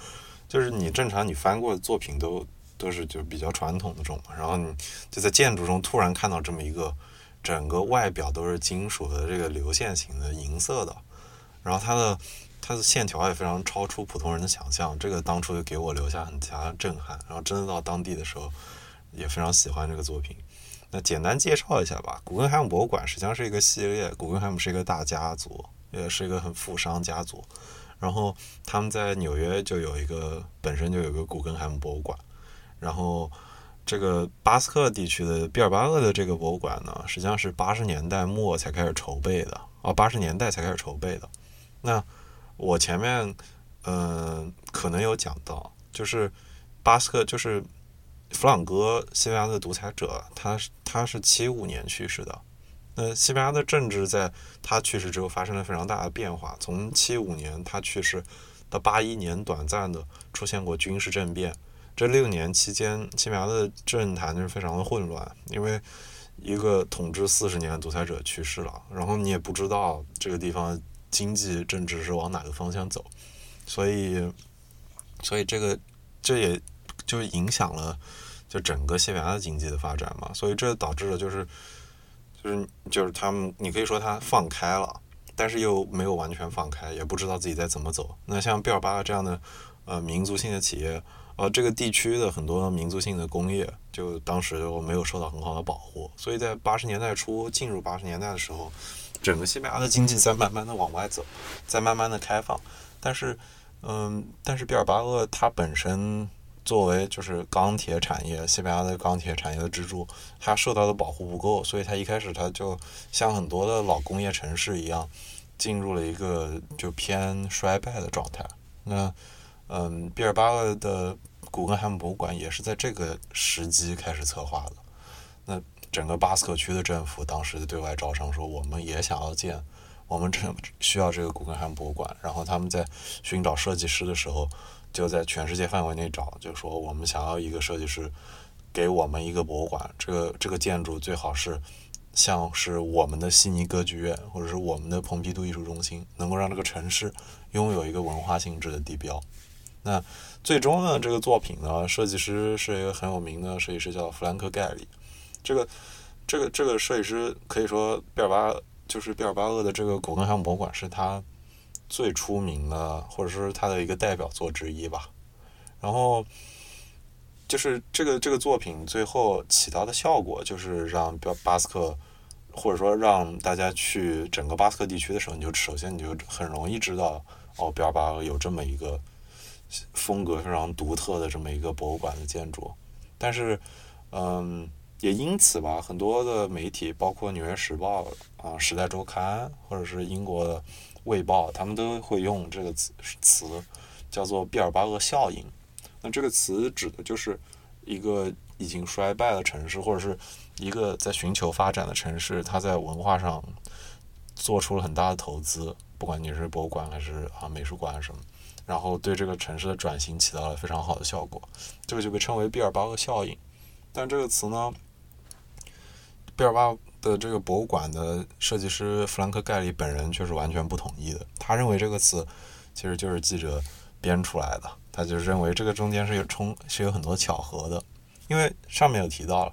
就是你正常你翻过作品都都是就比较传统的这种，然后你就在建筑中突然看到这么一个整个外表都是金属的这个流线型的银色的，然后它的。它的线条也非常超出普通人的想象，这个当初就给我留下很强的震撼。然后真的到当地的时候，也非常喜欢这个作品。那简单介绍一下吧，古根海姆博物馆实际上是一个系列。古根海姆是一个大家族，也是一个很富商家族。然后他们在纽约就有一个，本身就有一个古根海姆博物馆。然后这个巴斯克地区的毕尔巴鄂的这个博物馆呢，实际上是八十年代末才开始筹备的，哦，八十年代才开始筹备的。那我前面，嗯，可能有讲到，就是巴斯克，就是弗朗哥，西班牙的独裁者，他是他是七五年去世的。那西班牙的政治在他去世之后发生了非常大的变化。从七五年他去世到八一年，短暂的出现过军事政变。这六年期间，西班牙的政坛就是非常的混乱，因为一个统治四十年的独裁者去世了，然后你也不知道这个地方。经济政治是往哪个方向走，所以，所以这个这也就影响了就整个西班牙的经济的发展嘛。所以这导致了就是就是就是他们，你可以说他放开了，但是又没有完全放开，也不知道自己在怎么走。那像毕尔巴这样的呃民族性的企业，呃这个地区的很多民族性的工业，就当时就没有受到很好的保护。所以在八十年代初进入八十年代的时候。整个西班牙的经济在慢慢的往外走，在慢慢的开放，但是，嗯，但是毕尔巴鄂它本身作为就是钢铁产业，西班牙的钢铁产业的支柱，它受到的保护不够，所以它一开始它就像很多的老工业城市一样，进入了一个就偏衰败的状态。那，嗯，毕尔巴鄂的古根海姆博物馆也是在这个时机开始策划的。那整个巴斯克区的政府当时对外招商说，我们也想要建，我们这需要这个古根汉博物馆。然后他们在寻找设计师的时候，就在全世界范围内找，就说我们想要一个设计师给我们一个博物馆。这个这个建筑最好是像是我们的悉尼歌剧院，或者是我们的蓬皮杜艺术中心，能够让这个城市拥有一个文化性质的地标。那最终呢，这个作品呢，设计师是一个很有名的设计师，叫弗兰克盖里。这个，这个，这个设计师可以说，毕尔巴就是毕尔巴鄂的这个古根海姆博物馆是他最出名的，或者是他的一个代表作之一吧。然后，就是这个这个作品最后起到的效果，就是让巴巴斯克，或者说让大家去整个巴斯克地区的时候，你就首先你就很容易知道，哦，毕尔巴鄂有这么一个风格非常独特的这么一个博物馆的建筑。但是，嗯。也因此吧，很多的媒体，包括《纽约时报》啊，《时代周刊》或者是英国的《卫报》，他们都会用这个词词，叫做“毕尔巴鄂效应”。那这个词指的就是一个已经衰败的城市，或者是一个在寻求发展的城市，它在文化上做出了很大的投资，不管你是博物馆还是啊美术馆什么，然后对这个城市的转型起到了非常好的效果，这个就被称为“毕尔巴鄂效应”。但这个词呢？毕尔巴的这个博物馆的设计师弗兰克盖里本人却是完全不同意的。他认为这个词其实就是记者编出来的。他就认为这个中间是有冲，是有很多巧合的。因为上面有提到了，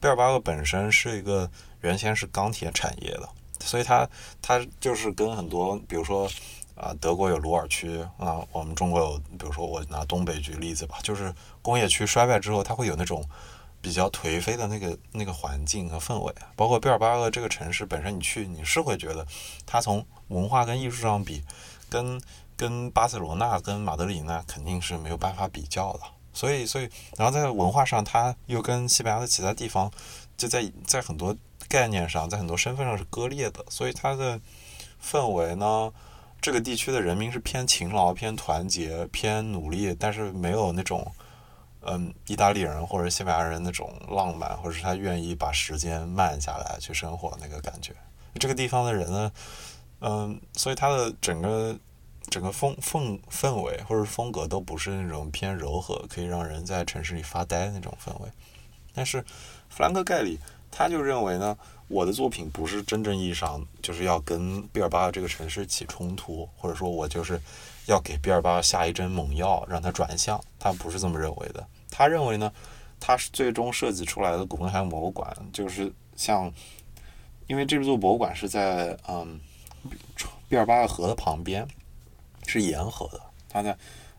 毕尔巴鄂本身是一个原先是钢铁产业的，所以它它就是跟很多，比如说啊，德国有鲁尔区啊，我们中国有，比如说我拿东北举例子吧，就是工业区衰败之后，它会有那种。比较颓废的那个那个环境和氛围，包括毕尔巴鄂这个城市本身，你去你是会觉得，它从文化跟艺术上比，跟跟巴塞罗那跟马德里那肯定是没有办法比较的。所以所以，然后在文化上，它又跟西班牙的其他地方，就在在很多概念上，在很多身份上是割裂的。所以它的氛围呢，这个地区的人民是偏勤劳、偏团结、偏努力，但是没有那种。嗯，意大利人或者西班牙人那种浪漫，或者是他愿意把时间慢下来去生活那个感觉。这个地方的人呢，嗯，所以他的整个整个风氛氛围或者风格都不是那种偏柔和，可以让人在城市里发呆那种氛围。但是弗兰克盖里他就认为呢，我的作品不是真正意义上就是要跟毕尔巴鄂这个城市起冲突，或者说我就是要给毕尔巴下一针猛药让他转向，他不是这么认为的。他认为呢，他是最终设计出来的古根海姆博物馆，就是像，因为这座博物馆是在嗯，毕尔巴的河的旁边，是沿河的。它在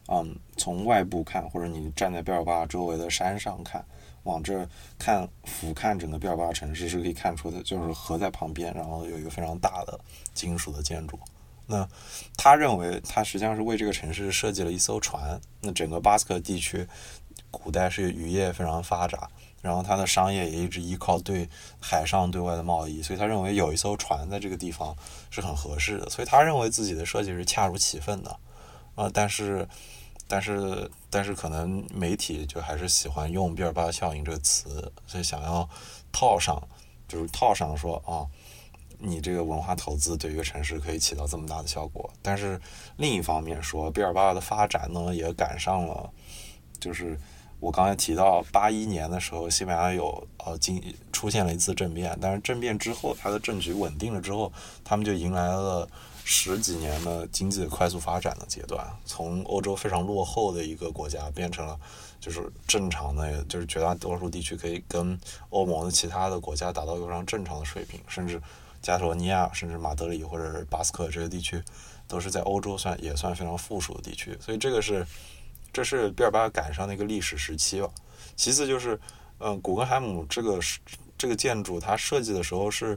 嗯，从外部看，或者你站在毕尔巴周围的山上看，往这看俯瞰整个毕尔巴城市是可以看出的，就是河在旁边，然后有一个非常大的金属的建筑。那他认为，他实际上是为这个城市设计了一艘船。那整个巴斯克地区。古代是渔业非常发达，然后它的商业也一直依靠对海上对外的贸易，所以他认为有一艘船在这个地方是很合适的，所以他认为自己的设计是恰如其分的，啊，但是，但是，但是可能媒体就还是喜欢用“毕尔巴效应”这个词，所以想要套上，就是套上说啊，你这个文化投资对一个城市可以起到这么大的效果，但是另一方面说，毕尔巴鄂的发展呢也赶上了，就是。我刚才提到八一年的时候，西班牙有呃经出现了一次政变，但是政变之后，它的政局稳定了之后，他们就迎来了十几年的经济快速发展的阶段，从欧洲非常落后的一个国家变成了就是正常的，就是绝大多数地区可以跟欧盟的其他的国家达到一个非常正常的水平，甚至加索尼亚、甚至马德里或者是巴斯克这些地区，都是在欧洲算也算非常富庶的地区，所以这个是。这是毕尔巴赶上的一个历史时期吧。其次就是，嗯，古根海姆这个这个建筑，它设计的时候是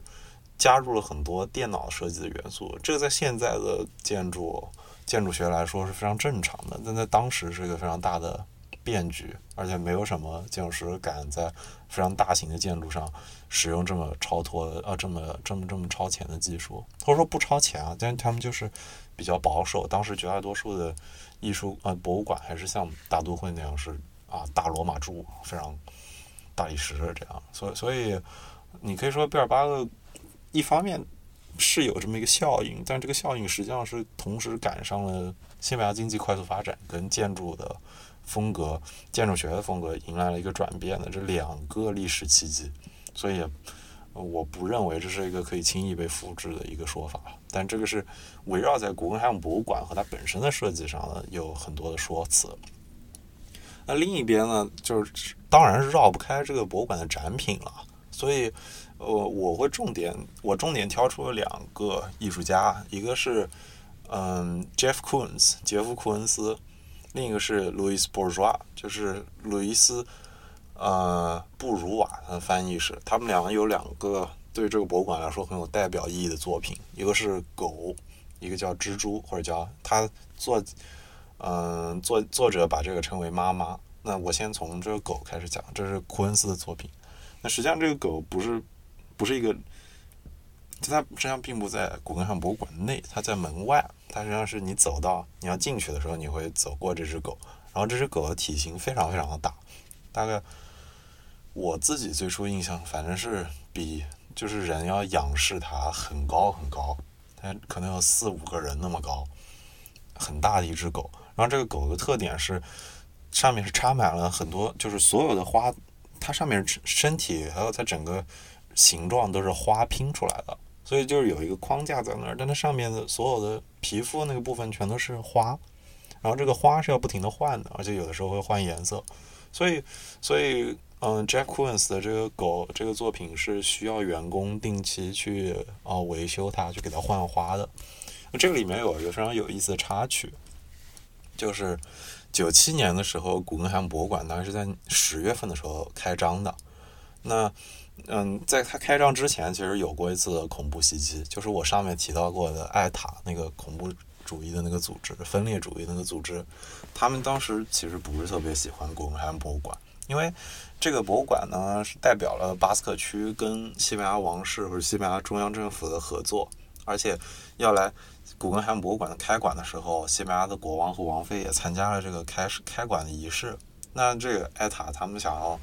加入了很多电脑设计的元素。这个在现在的建筑建筑学来说是非常正常的，但在当时是一个非常大的变局，而且没有什么建筑师敢在非常大型的建筑上使用这么超脱的呃这么这么这么超前的技术，或者说不超前啊，但他们就是比较保守。当时绝大多数的艺术呃博物馆还是像大都会那样是啊大罗马柱，非常大理石这样，所以所以你可以说贝尔巴鄂一方面是有这么一个效应，但这个效应实际上是同时赶上了西班牙经济快速发展跟建筑的风格、建筑学的风格迎来了一个转变的这两个历史契机，所以我不认为这是一个可以轻易被复制的一个说法。但这个是围绕在古根海姆博物馆和它本身的设计上呢，有很多的说辞。那另一边呢，就是当然是绕不开这个博物馆的展品了，所以。呃，我会重点，我重点挑出了两个艺术家，一个是嗯，Jeff Koons，杰夫·库恩斯，另一个是 Louis Bourgeois，，就是路易斯呃布鲁瓦，他的翻译是，他们两个有两个对这个博物馆来说很有代表意义的作品，一个是狗，一个叫蜘蛛，或者叫他作嗯作作者把这个称为妈妈。那我先从这个狗开始讲，这是库恩斯的作品。那实际上这个狗不是。不是一个，就它实际上并不在古根汉博物馆内，它在门外。它实际上是你走到你要进去的时候，你会走过这只狗。然后这只狗的体型非常非常的大，大概我自己最初印象反正是比就是人要仰视它很高很高，它可能有四五个人那么高，很大的一只狗。然后这个狗的特点是上面是插满了很多，就是所有的花，它上面身体还有它整个。形状都是花拼出来的，所以就是有一个框架在那儿，但它上面的所有的皮肤那个部分全都是花，然后这个花是要不停的换的，而且有的时候会换颜色，所以，所以，嗯，Jack Koons 的这个狗这个作品是需要员工定期去啊维修它，去给它换花的。那这个里面有一个非常有意思的插曲，就是九七年的时候，古根海姆博物馆当时在十月份的时候开张的，那。嗯，在它开张之前，其实有过一次恐怖袭击，就是我上面提到过的艾塔那个恐怖主义的那个组织，分裂主义那个组织，他们当时其实不是特别喜欢古根海姆博物馆，因为这个博物馆呢是代表了巴斯克区跟西班牙王室或者西班牙中央政府的合作，而且要来古根海姆博物馆的开馆的时候，西班牙的国王和王妃也参加了这个开始开馆的仪式，那这个艾塔他们想要。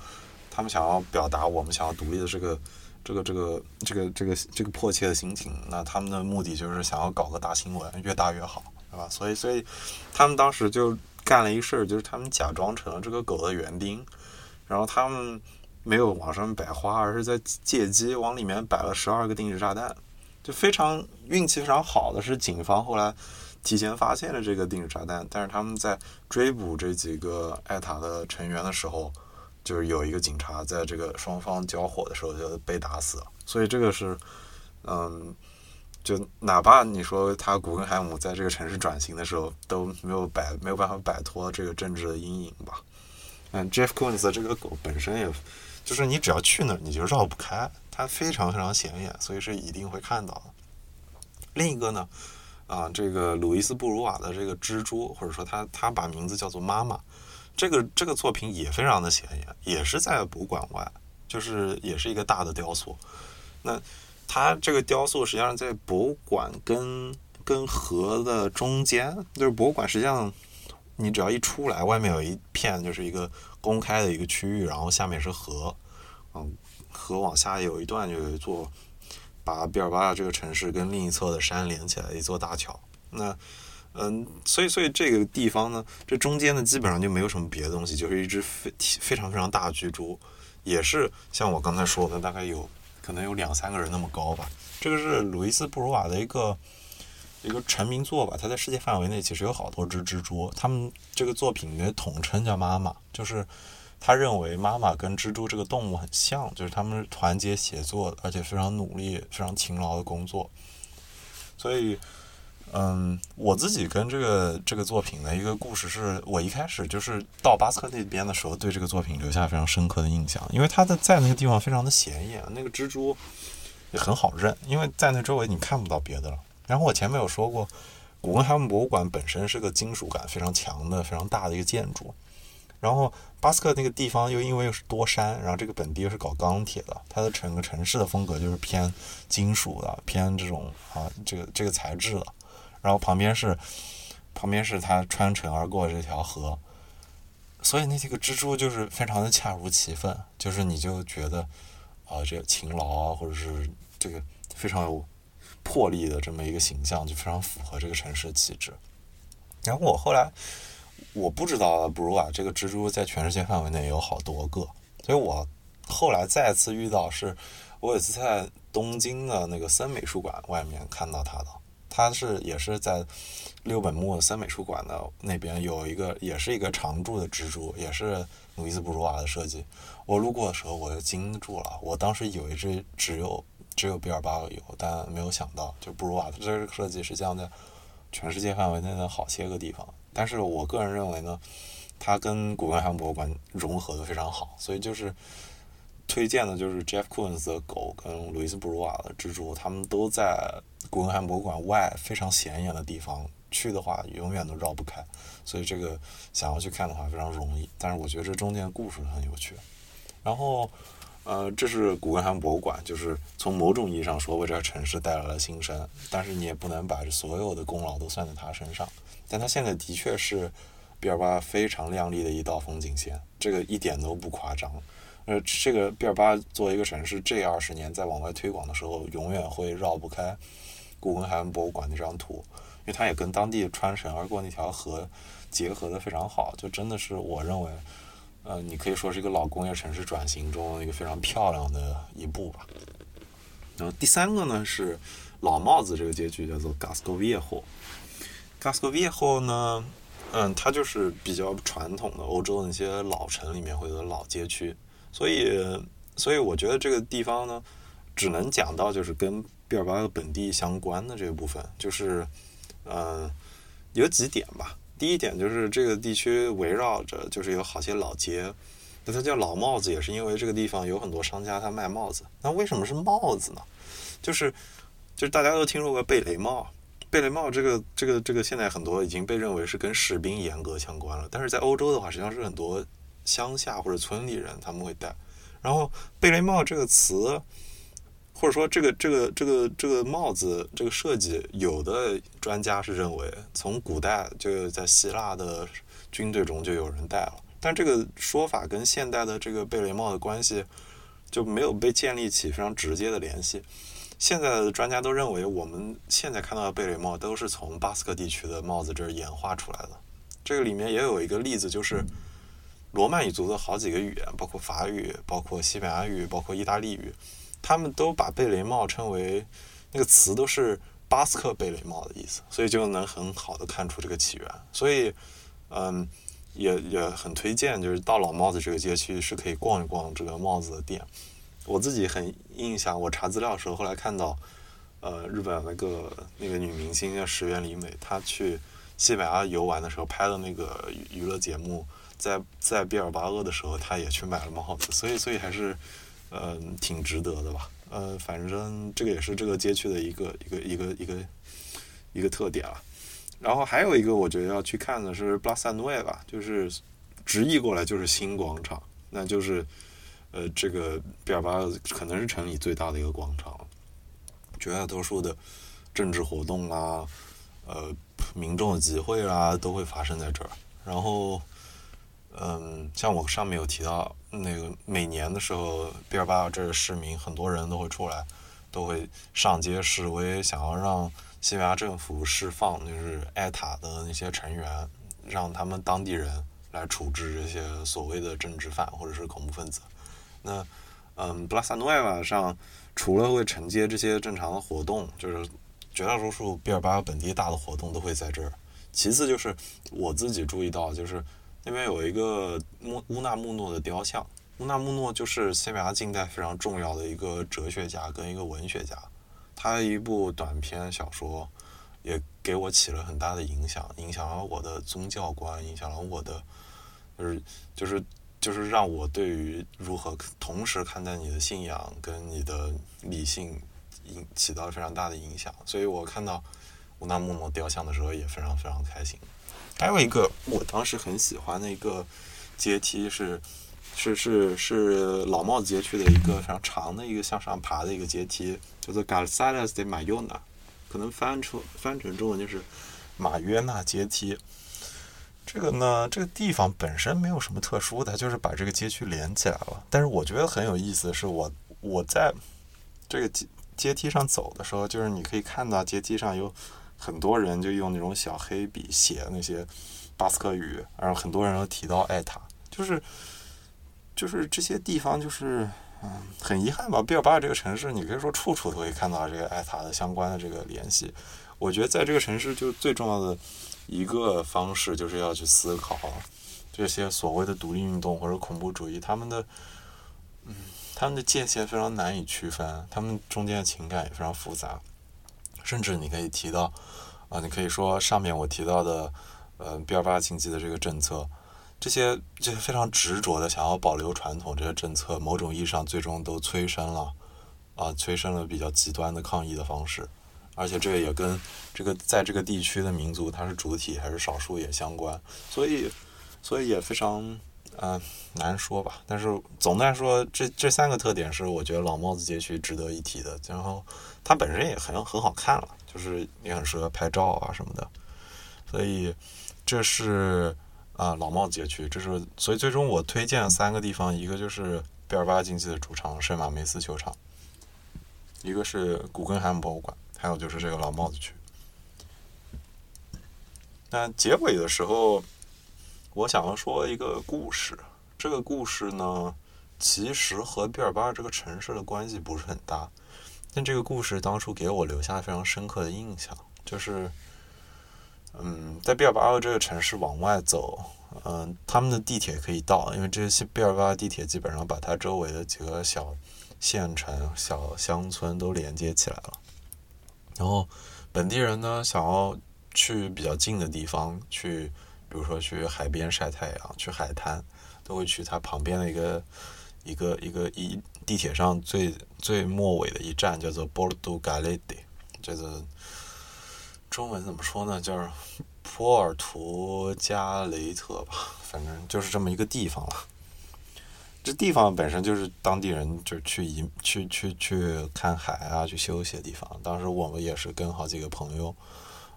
他们想要表达我们想要独立的这个、这个、这个、这个、这个、这个迫切的心情。那他们的目的就是想要搞个大新闻，越大越好，对吧？所以，所以他们当时就干了一事儿，就是他们假装成了这个狗的园丁，然后他们没有往上面摆花，而是在借机往里面摆了十二个定时炸弹。就非常运气非常好的是，警方后来提前发现了这个定时炸弹，但是他们在追捕这几个艾塔的成员的时候。就是有一个警察在这个双方交火的时候就被打死了，所以这个是，嗯，就哪怕你说他古根海姆在这个城市转型的时候都没有摆没有办法摆脱这个政治的阴影吧。嗯，Jeff Koons 这个狗本身也，就是你只要去那儿你就绕不开，它非常非常显眼，所以是一定会看到的。另一个呢，啊，这个鲁伊斯布鲁瓦的这个蜘蛛，或者说他他把名字叫做妈妈。这个这个作品也非常的显眼，也是在博物馆外，就是也是一个大的雕塑。那它这个雕塑实际上在博物馆跟跟河的中间，就是博物馆实际上你只要一出来，外面有一片就是一个公开的一个区域，然后下面是河，嗯，河往下有一段就有一座把比尔巴亚这个城市跟另一侧的山连起来一座大桥。那嗯，所以所以这个地方呢，这中间呢基本上就没有什么别的东西，就是一只非非常非常大的巨猪，也是像我刚才说的，大概有可能有两三个人那么高吧。这个是鲁伊斯布鲁瓦的一个一个成名作吧，他在世界范围内其实有好多只蜘蛛，他们这个作品的统称叫妈妈，就是他认为妈妈跟蜘蛛这个动物很像，就是他们团结协作，而且非常努力、非常勤劳的工作，所以。嗯，我自己跟这个这个作品的一个故事是，我一开始就是到巴斯克那边的时候，对这个作品留下非常深刻的印象，因为它的在那个地方非常的显眼，那个蜘蛛也很好认，因为在那周围你看不到别的了。然后我前面有说过，古根海姆博物馆本身是个金属感非常强的、非常大的一个建筑。然后巴斯克那个地方又因为又是多山，然后这个本地又是搞钢铁的，它的整个城市的风格就是偏金属的，偏这种啊这个这个材质的。然后旁边是旁边是他穿城而过这条河，所以那几个蜘蛛就是非常的恰如其分，就是你就觉得啊这勤劳啊，或者是这个非常有魄力的这么一个形象，就非常符合这个城市的气质。然后我后来。我不知道布鲁瓦这个蜘蛛在全世界范围内有好多个，所以我后来再次遇到是，我有一次在东京的那个森美术馆外面看到它的，它是也是在六本木森美术馆的那边有一个，也是一个常驻的蜘蛛，也是努伊斯布鲁瓦的设计。我路过的时候我就惊住了，我当时以为这只有只有比尔巴鄂有，但没有想到就布鲁瓦这个设计实际上在全世界范围内的好些个地方。但是我个人认为呢，它跟古根海姆博物馆融合的非常好，所以就是推荐的就是 Jeff Koons 的狗跟路易斯布鲁瓦的蜘蛛，他们都在古根海博物馆外非常显眼的地方，去的话永远都绕不开，所以这个想要去看的话非常容易。但是我觉得这中间的故事很有趣。然后，呃，这是古根海博物馆，就是从某种意义上说为这个城市带来了新生，但是你也不能把所有的功劳都算在他身上。但他现在的确是毕尔巴非常亮丽的一道风景线，这个一点都不夸张。呃，这个毕尔巴作为一个城市，这二十年在往外推广的时候，永远会绕不开古根海姆博物馆那张图，因为它也跟当地穿城而过那条河结合的非常好，就真的是我认为，呃，你可以说是一个老工业城市转型中一个非常漂亮的一步吧。然后第三个呢是老帽子这个街区叫做 Gascoviejo。加斯科维后呢，嗯，它就是比较传统的欧洲的那些老城里面会有老街区，所以，所以我觉得这个地方呢，只能讲到就是跟毕尔巴鄂本地相关的这部分，就是，嗯，有几点吧。第一点就是这个地区围绕着就是有好些老街，那它叫老帽子，也是因为这个地方有很多商家他卖帽子。那为什么是帽子呢？就是，就是大家都听说过贝雷帽。贝雷帽这个这个这个现在很多已经被认为是跟士兵严格相关了，但是在欧洲的话，实际上是很多乡下或者村里人他们会戴。然后贝雷帽这个词，或者说这个这个这个这个帽子这个设计，有的专家是认为从古代就在希腊的军队中就有人戴了，但这个说法跟现代的这个贝雷帽的关系就没有被建立起非常直接的联系。现在的专家都认为，我们现在看到的贝雷帽都是从巴斯克地区的帽子这儿演化出来的。这个里面也有一个例子，就是罗曼语族的好几个语言，包括法语、包括西班牙语、包括意大利语，他们都把贝雷帽称为那个词都是巴斯克贝雷帽的意思，所以就能很好的看出这个起源。所以，嗯，也也很推荐，就是到老帽子这个街区是可以逛一逛这个帽子的店。我自己很印象，我查资料的时候，后来看到，呃，日本那个那个女明星叫石原里美，她去西班牙游玩的时候拍的那个娱乐节目，在在毕尔巴鄂的时候，他也去买了帽子，所以所以还是，呃，挺值得的吧。呃，反正这个也是这个街区的一个一个一个一个一个特点了。然后还有一个我觉得要去看的是布拉萨诺耶吧，就是直译过来就是新广场，那就是。呃，这个毕尔巴鄂可能是城里最大的一个广场，绝大多数的政治活动啊，呃，民众的集会啦，都会发生在这儿。然后，嗯，像我上面有提到，那个每年的时候，毕尔巴鄂这儿市民很多人都会出来，都会上街示威，想要让西班牙政府释放就是埃塔的那些成员，让他们当地人来处置这些所谓的政治犯或者是恐怖分子。那，嗯，布拉萨诺瓦上除了会承接这些正常的活动，就是绝大多数毕尔巴鄂本地大的活动都会在这儿。其次就是我自己注意到，就是那边有一个乌乌纳穆诺的雕像。乌纳穆诺就是西班牙近代非常重要的一个哲学家跟一个文学家。他一部短篇小说也给我起了很大的影响，影响了我的宗教观，影响了我的，就是就是。就是让我对于如何同时看待你的信仰跟你的理性，影起到了非常大的影响。所以我看到，乌纳木诺雕像的时候也非常非常开心。还有一个我当时很喜欢的一个阶梯是是是是老帽子街区的一个非常长的一个向上爬的一个阶梯，叫做 Galsadas de Mayona，可能翻出翻成中文就是马约纳阶梯。这个呢，这个地方本身没有什么特殊的，就是把这个街区连起来了。但是我觉得很有意思的是，我我在这个阶阶梯上走的时候，就是你可以看到阶梯上有很多人就用那种小黑笔写那些巴斯克语，然后很多人都提到艾塔，就是就是这些地方就是嗯很遗憾吧。毕尔巴这个城市，你可以说处处都可以看到这个艾塔的相关的这个联系。我觉得在这个城市，就最重要的一个方式就是要去思考这些所谓的独立运动或者恐怖主义，他们的嗯 他们的界限非常难以区分，他们中间的情感也非常复杂。甚至你可以提到，啊，你可以说上面我提到的，呃，毕尔巴经济的这个政策，这些这些非常执着的想要保留传统这些政策，某种意义上最终都催生了，啊，催生了比较极端的抗议的方式，而且这个也跟这个在这个地区的民族它是主体还是少数也相关，所以，所以也非常。嗯，难说吧。但是总的来说，这这三个特点是我觉得老帽子街区值得一提的。然后它本身也很很好看了，就是也很适合拍照啊什么的。所以这是啊老帽子街区，这是所以最终我推荐三个地方，一个就是毕尔巴竞技的主场圣马梅斯球场，一个是古根海姆博物馆，还有就是这个老帽子区。那结尾的时候。我想要说一个故事，这个故事呢，其实和毕尔巴这个城市的关系不是很大，但这个故事当初给我留下非常深刻的印象，就是，嗯，在毕尔巴鄂这个城市往外走，嗯，他们的地铁可以到，因为这些毕尔巴鄂地铁基本上把它周围的几个小县城、小乡村都连接起来了，然后本地人呢，想要去比较近的地方去。比如说去海边晒太阳，去海滩，都会去它旁边的一个一个一个一地铁上最最末尾的一站，叫做波尔图加雷德，叫做中文怎么说呢？叫波尔图加雷特吧，反正就是这么一个地方了。这地方本身就是当地人就去一去去去看海啊，去休息的地方。当时我们也是跟好几个朋友，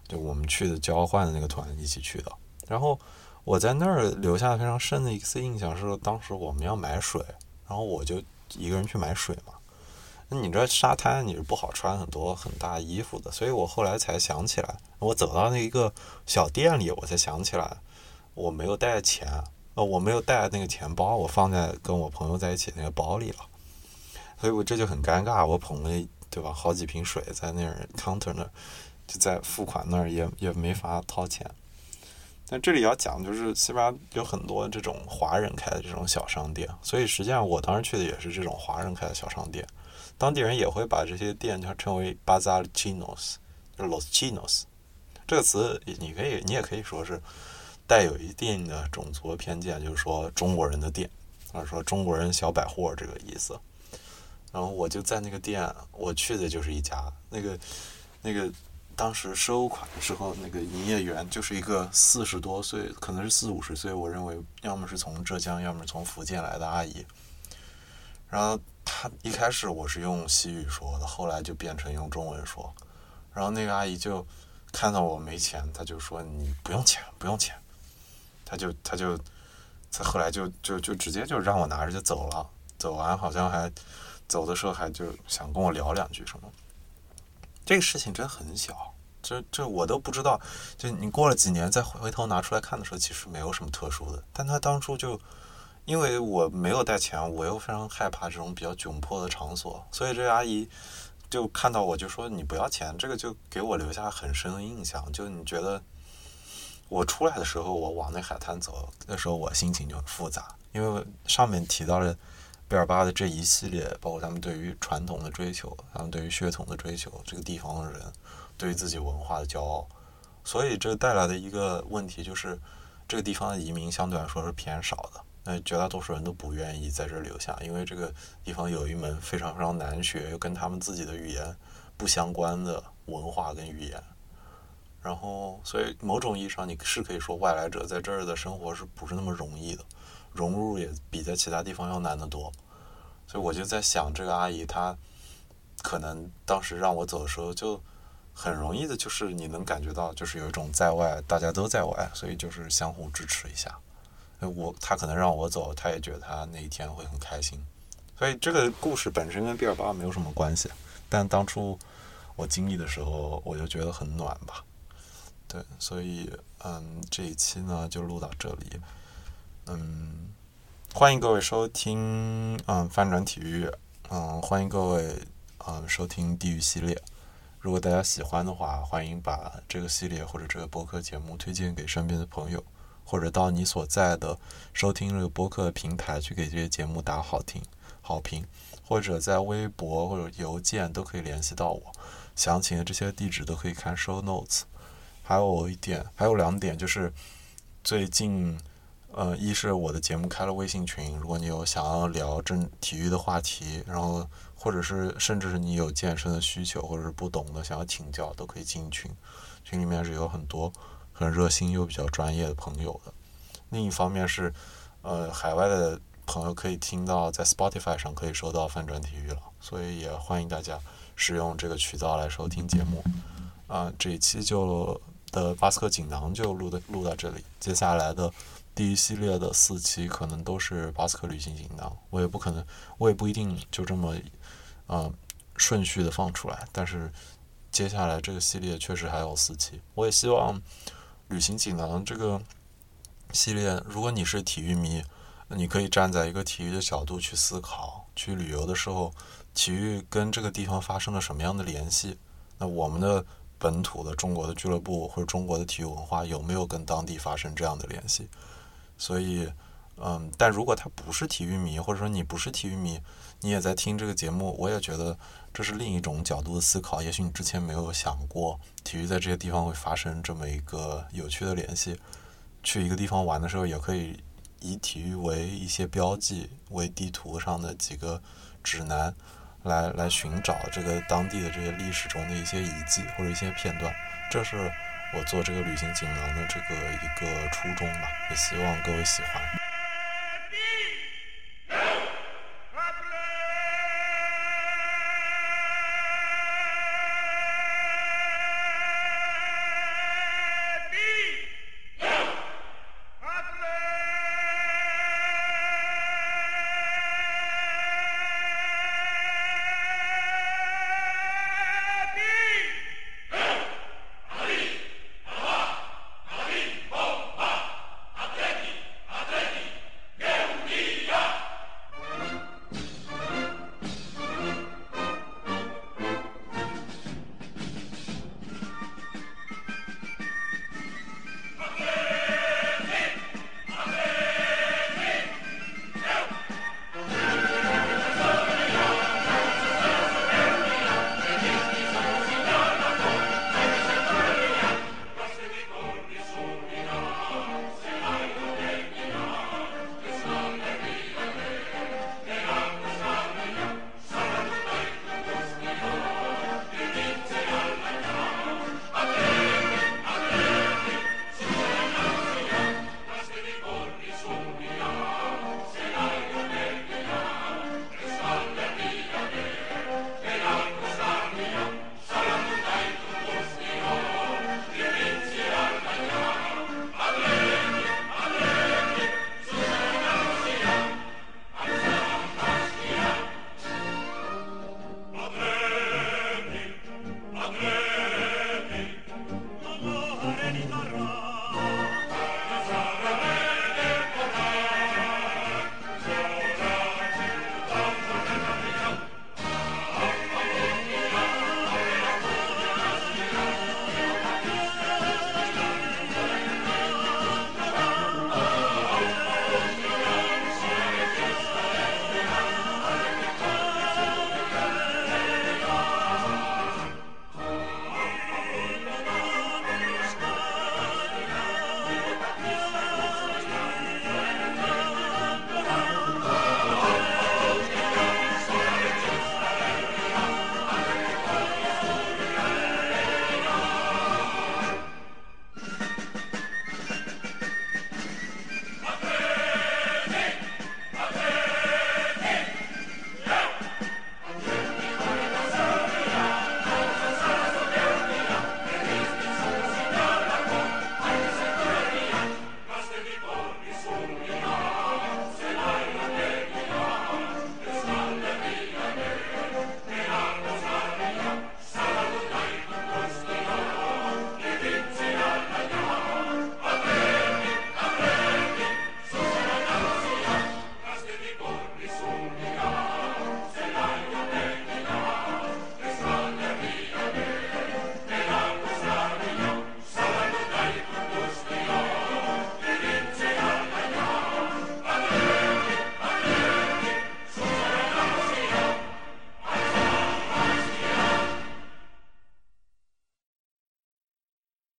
就我们去的交换的那个团一起去的。然后我在那儿留下非常深的一次印象是，当时我们要买水，然后我就一个人去买水嘛。那你这沙滩你是不好穿很多很大衣服的，所以我后来才想起来，我走到那一个小店里，我才想起来我没有带钱，呃，我没有带那个钱包，我放在跟我朋友在一起那个包里了，所以我这就很尴尬，我捧了对吧好几瓶水在那儿 counter 那儿，就在付款那儿也也没法掏钱。但这里要讲，就是西班牙有很多这种华人开的这种小商店，所以实际上我当时去的也是这种华人开的小商店。当地人也会把这些店叫称为 “bazar chinos”，就是 “los chinos”。这个词你可以，你也可以说是带有一定的种族偏见，就是说中国人的店，或者说中国人小百货这个意思。然后我就在那个店，我去的就是一家那个那个。当时收款的时候，那个营业员就是一个四十多岁，可能是四五十岁，我认为要么是从浙江，要么是从福建来的阿姨。然后她一开始我是用西语说的，后来就变成用中文说。然后那个阿姨就看到我没钱，她就说：“你不用钱，不用钱。”她就她就她后来就就就直接就让我拿着就走了。走完好像还走的时候还就想跟我聊两句什么。这个事情真很小，这这我都不知道。就你过了几年再回头拿出来看的时候，其实没有什么特殊的。但他当初就因为我没有带钱，我又非常害怕这种比较窘迫的场所，所以这个阿姨就看到我就说你不要钱，这个就给我留下很深的印象。就你觉得我出来的时候，我往那海滩走，那时候我心情就很复杂，因为上面提到了。贝尔巴的这一系列，包括他们对于传统的追求，他们对于血统的追求，这个地方的人对于自己文化的骄傲，所以这带来的一个问题就是，这个地方的移民相对来说是偏少的。那绝大多数人都不愿意在这儿留下，因为这个地方有一门非常非常难学又跟他们自己的语言不相关的文化跟语言。然后，所以某种意义上，你是可以说外来者在这儿的生活是不是那么容易的，融入也比在其他地方要难得多。所以我就在想，这个阿姨她可能当时让我走的时候，就很容易的，就是你能感觉到，就是有一种在外大家都在外，所以就是相互支持一下。我她可能让我走，她也觉得她那一天会很开心。所以这个故事本身跟毕尔巴没有什么关系，但当初我经历的时候，我就觉得很暖吧。对，所以嗯，这一期呢就录到这里。嗯，欢迎各位收听嗯翻转体育，嗯，欢迎各位嗯收听地狱系列。如果大家喜欢的话，欢迎把这个系列或者这个播客节目推荐给身边的朋友，或者到你所在的收听这个播客的平台去给这些节目打好听好评，或者在微博或者邮件都可以联系到我。详情的这些地址都可以看 show notes。还有一点，还有两点，就是最近，呃，一是我的节目开了微信群，如果你有想要聊正体育的话题，然后或者是甚至是你有健身的需求，或者是不懂的想要请教，都可以进群。群里面是有很多很热心又比较专业的朋友的。另一方面是，呃，海外的朋友可以听到在 Spotify 上可以收到翻转体育了，所以也欢迎大家使用这个渠道来收听节目。啊，这一期就。的巴斯克锦囊就录的录到这里，接下来的第一系列的四期可能都是巴斯克旅行锦囊，我也不可能，我也不一定就这么，嗯，顺序的放出来。但是接下来这个系列确实还有四期，我也希望旅行锦囊这个系列，如果你是体育迷，你可以站在一个体育的角度去思考，去旅游的时候，体育跟这个地方发生了什么样的联系？那我们的。本土的中国的俱乐部或者中国的体育文化有没有跟当地发生这样的联系？所以，嗯，但如果他不是体育迷，或者说你不是体育迷，你也在听这个节目，我也觉得这是另一种角度的思考。也许你之前没有想过，体育在这些地方会发生这么一个有趣的联系。去一个地方玩的时候，也可以以体育为一些标记，为地图上的几个指南。来来寻找这个当地的这些历史中的一些遗迹或者一些片段，这是我做这个旅行锦囊的这个一个初衷吧，也希望各位喜欢。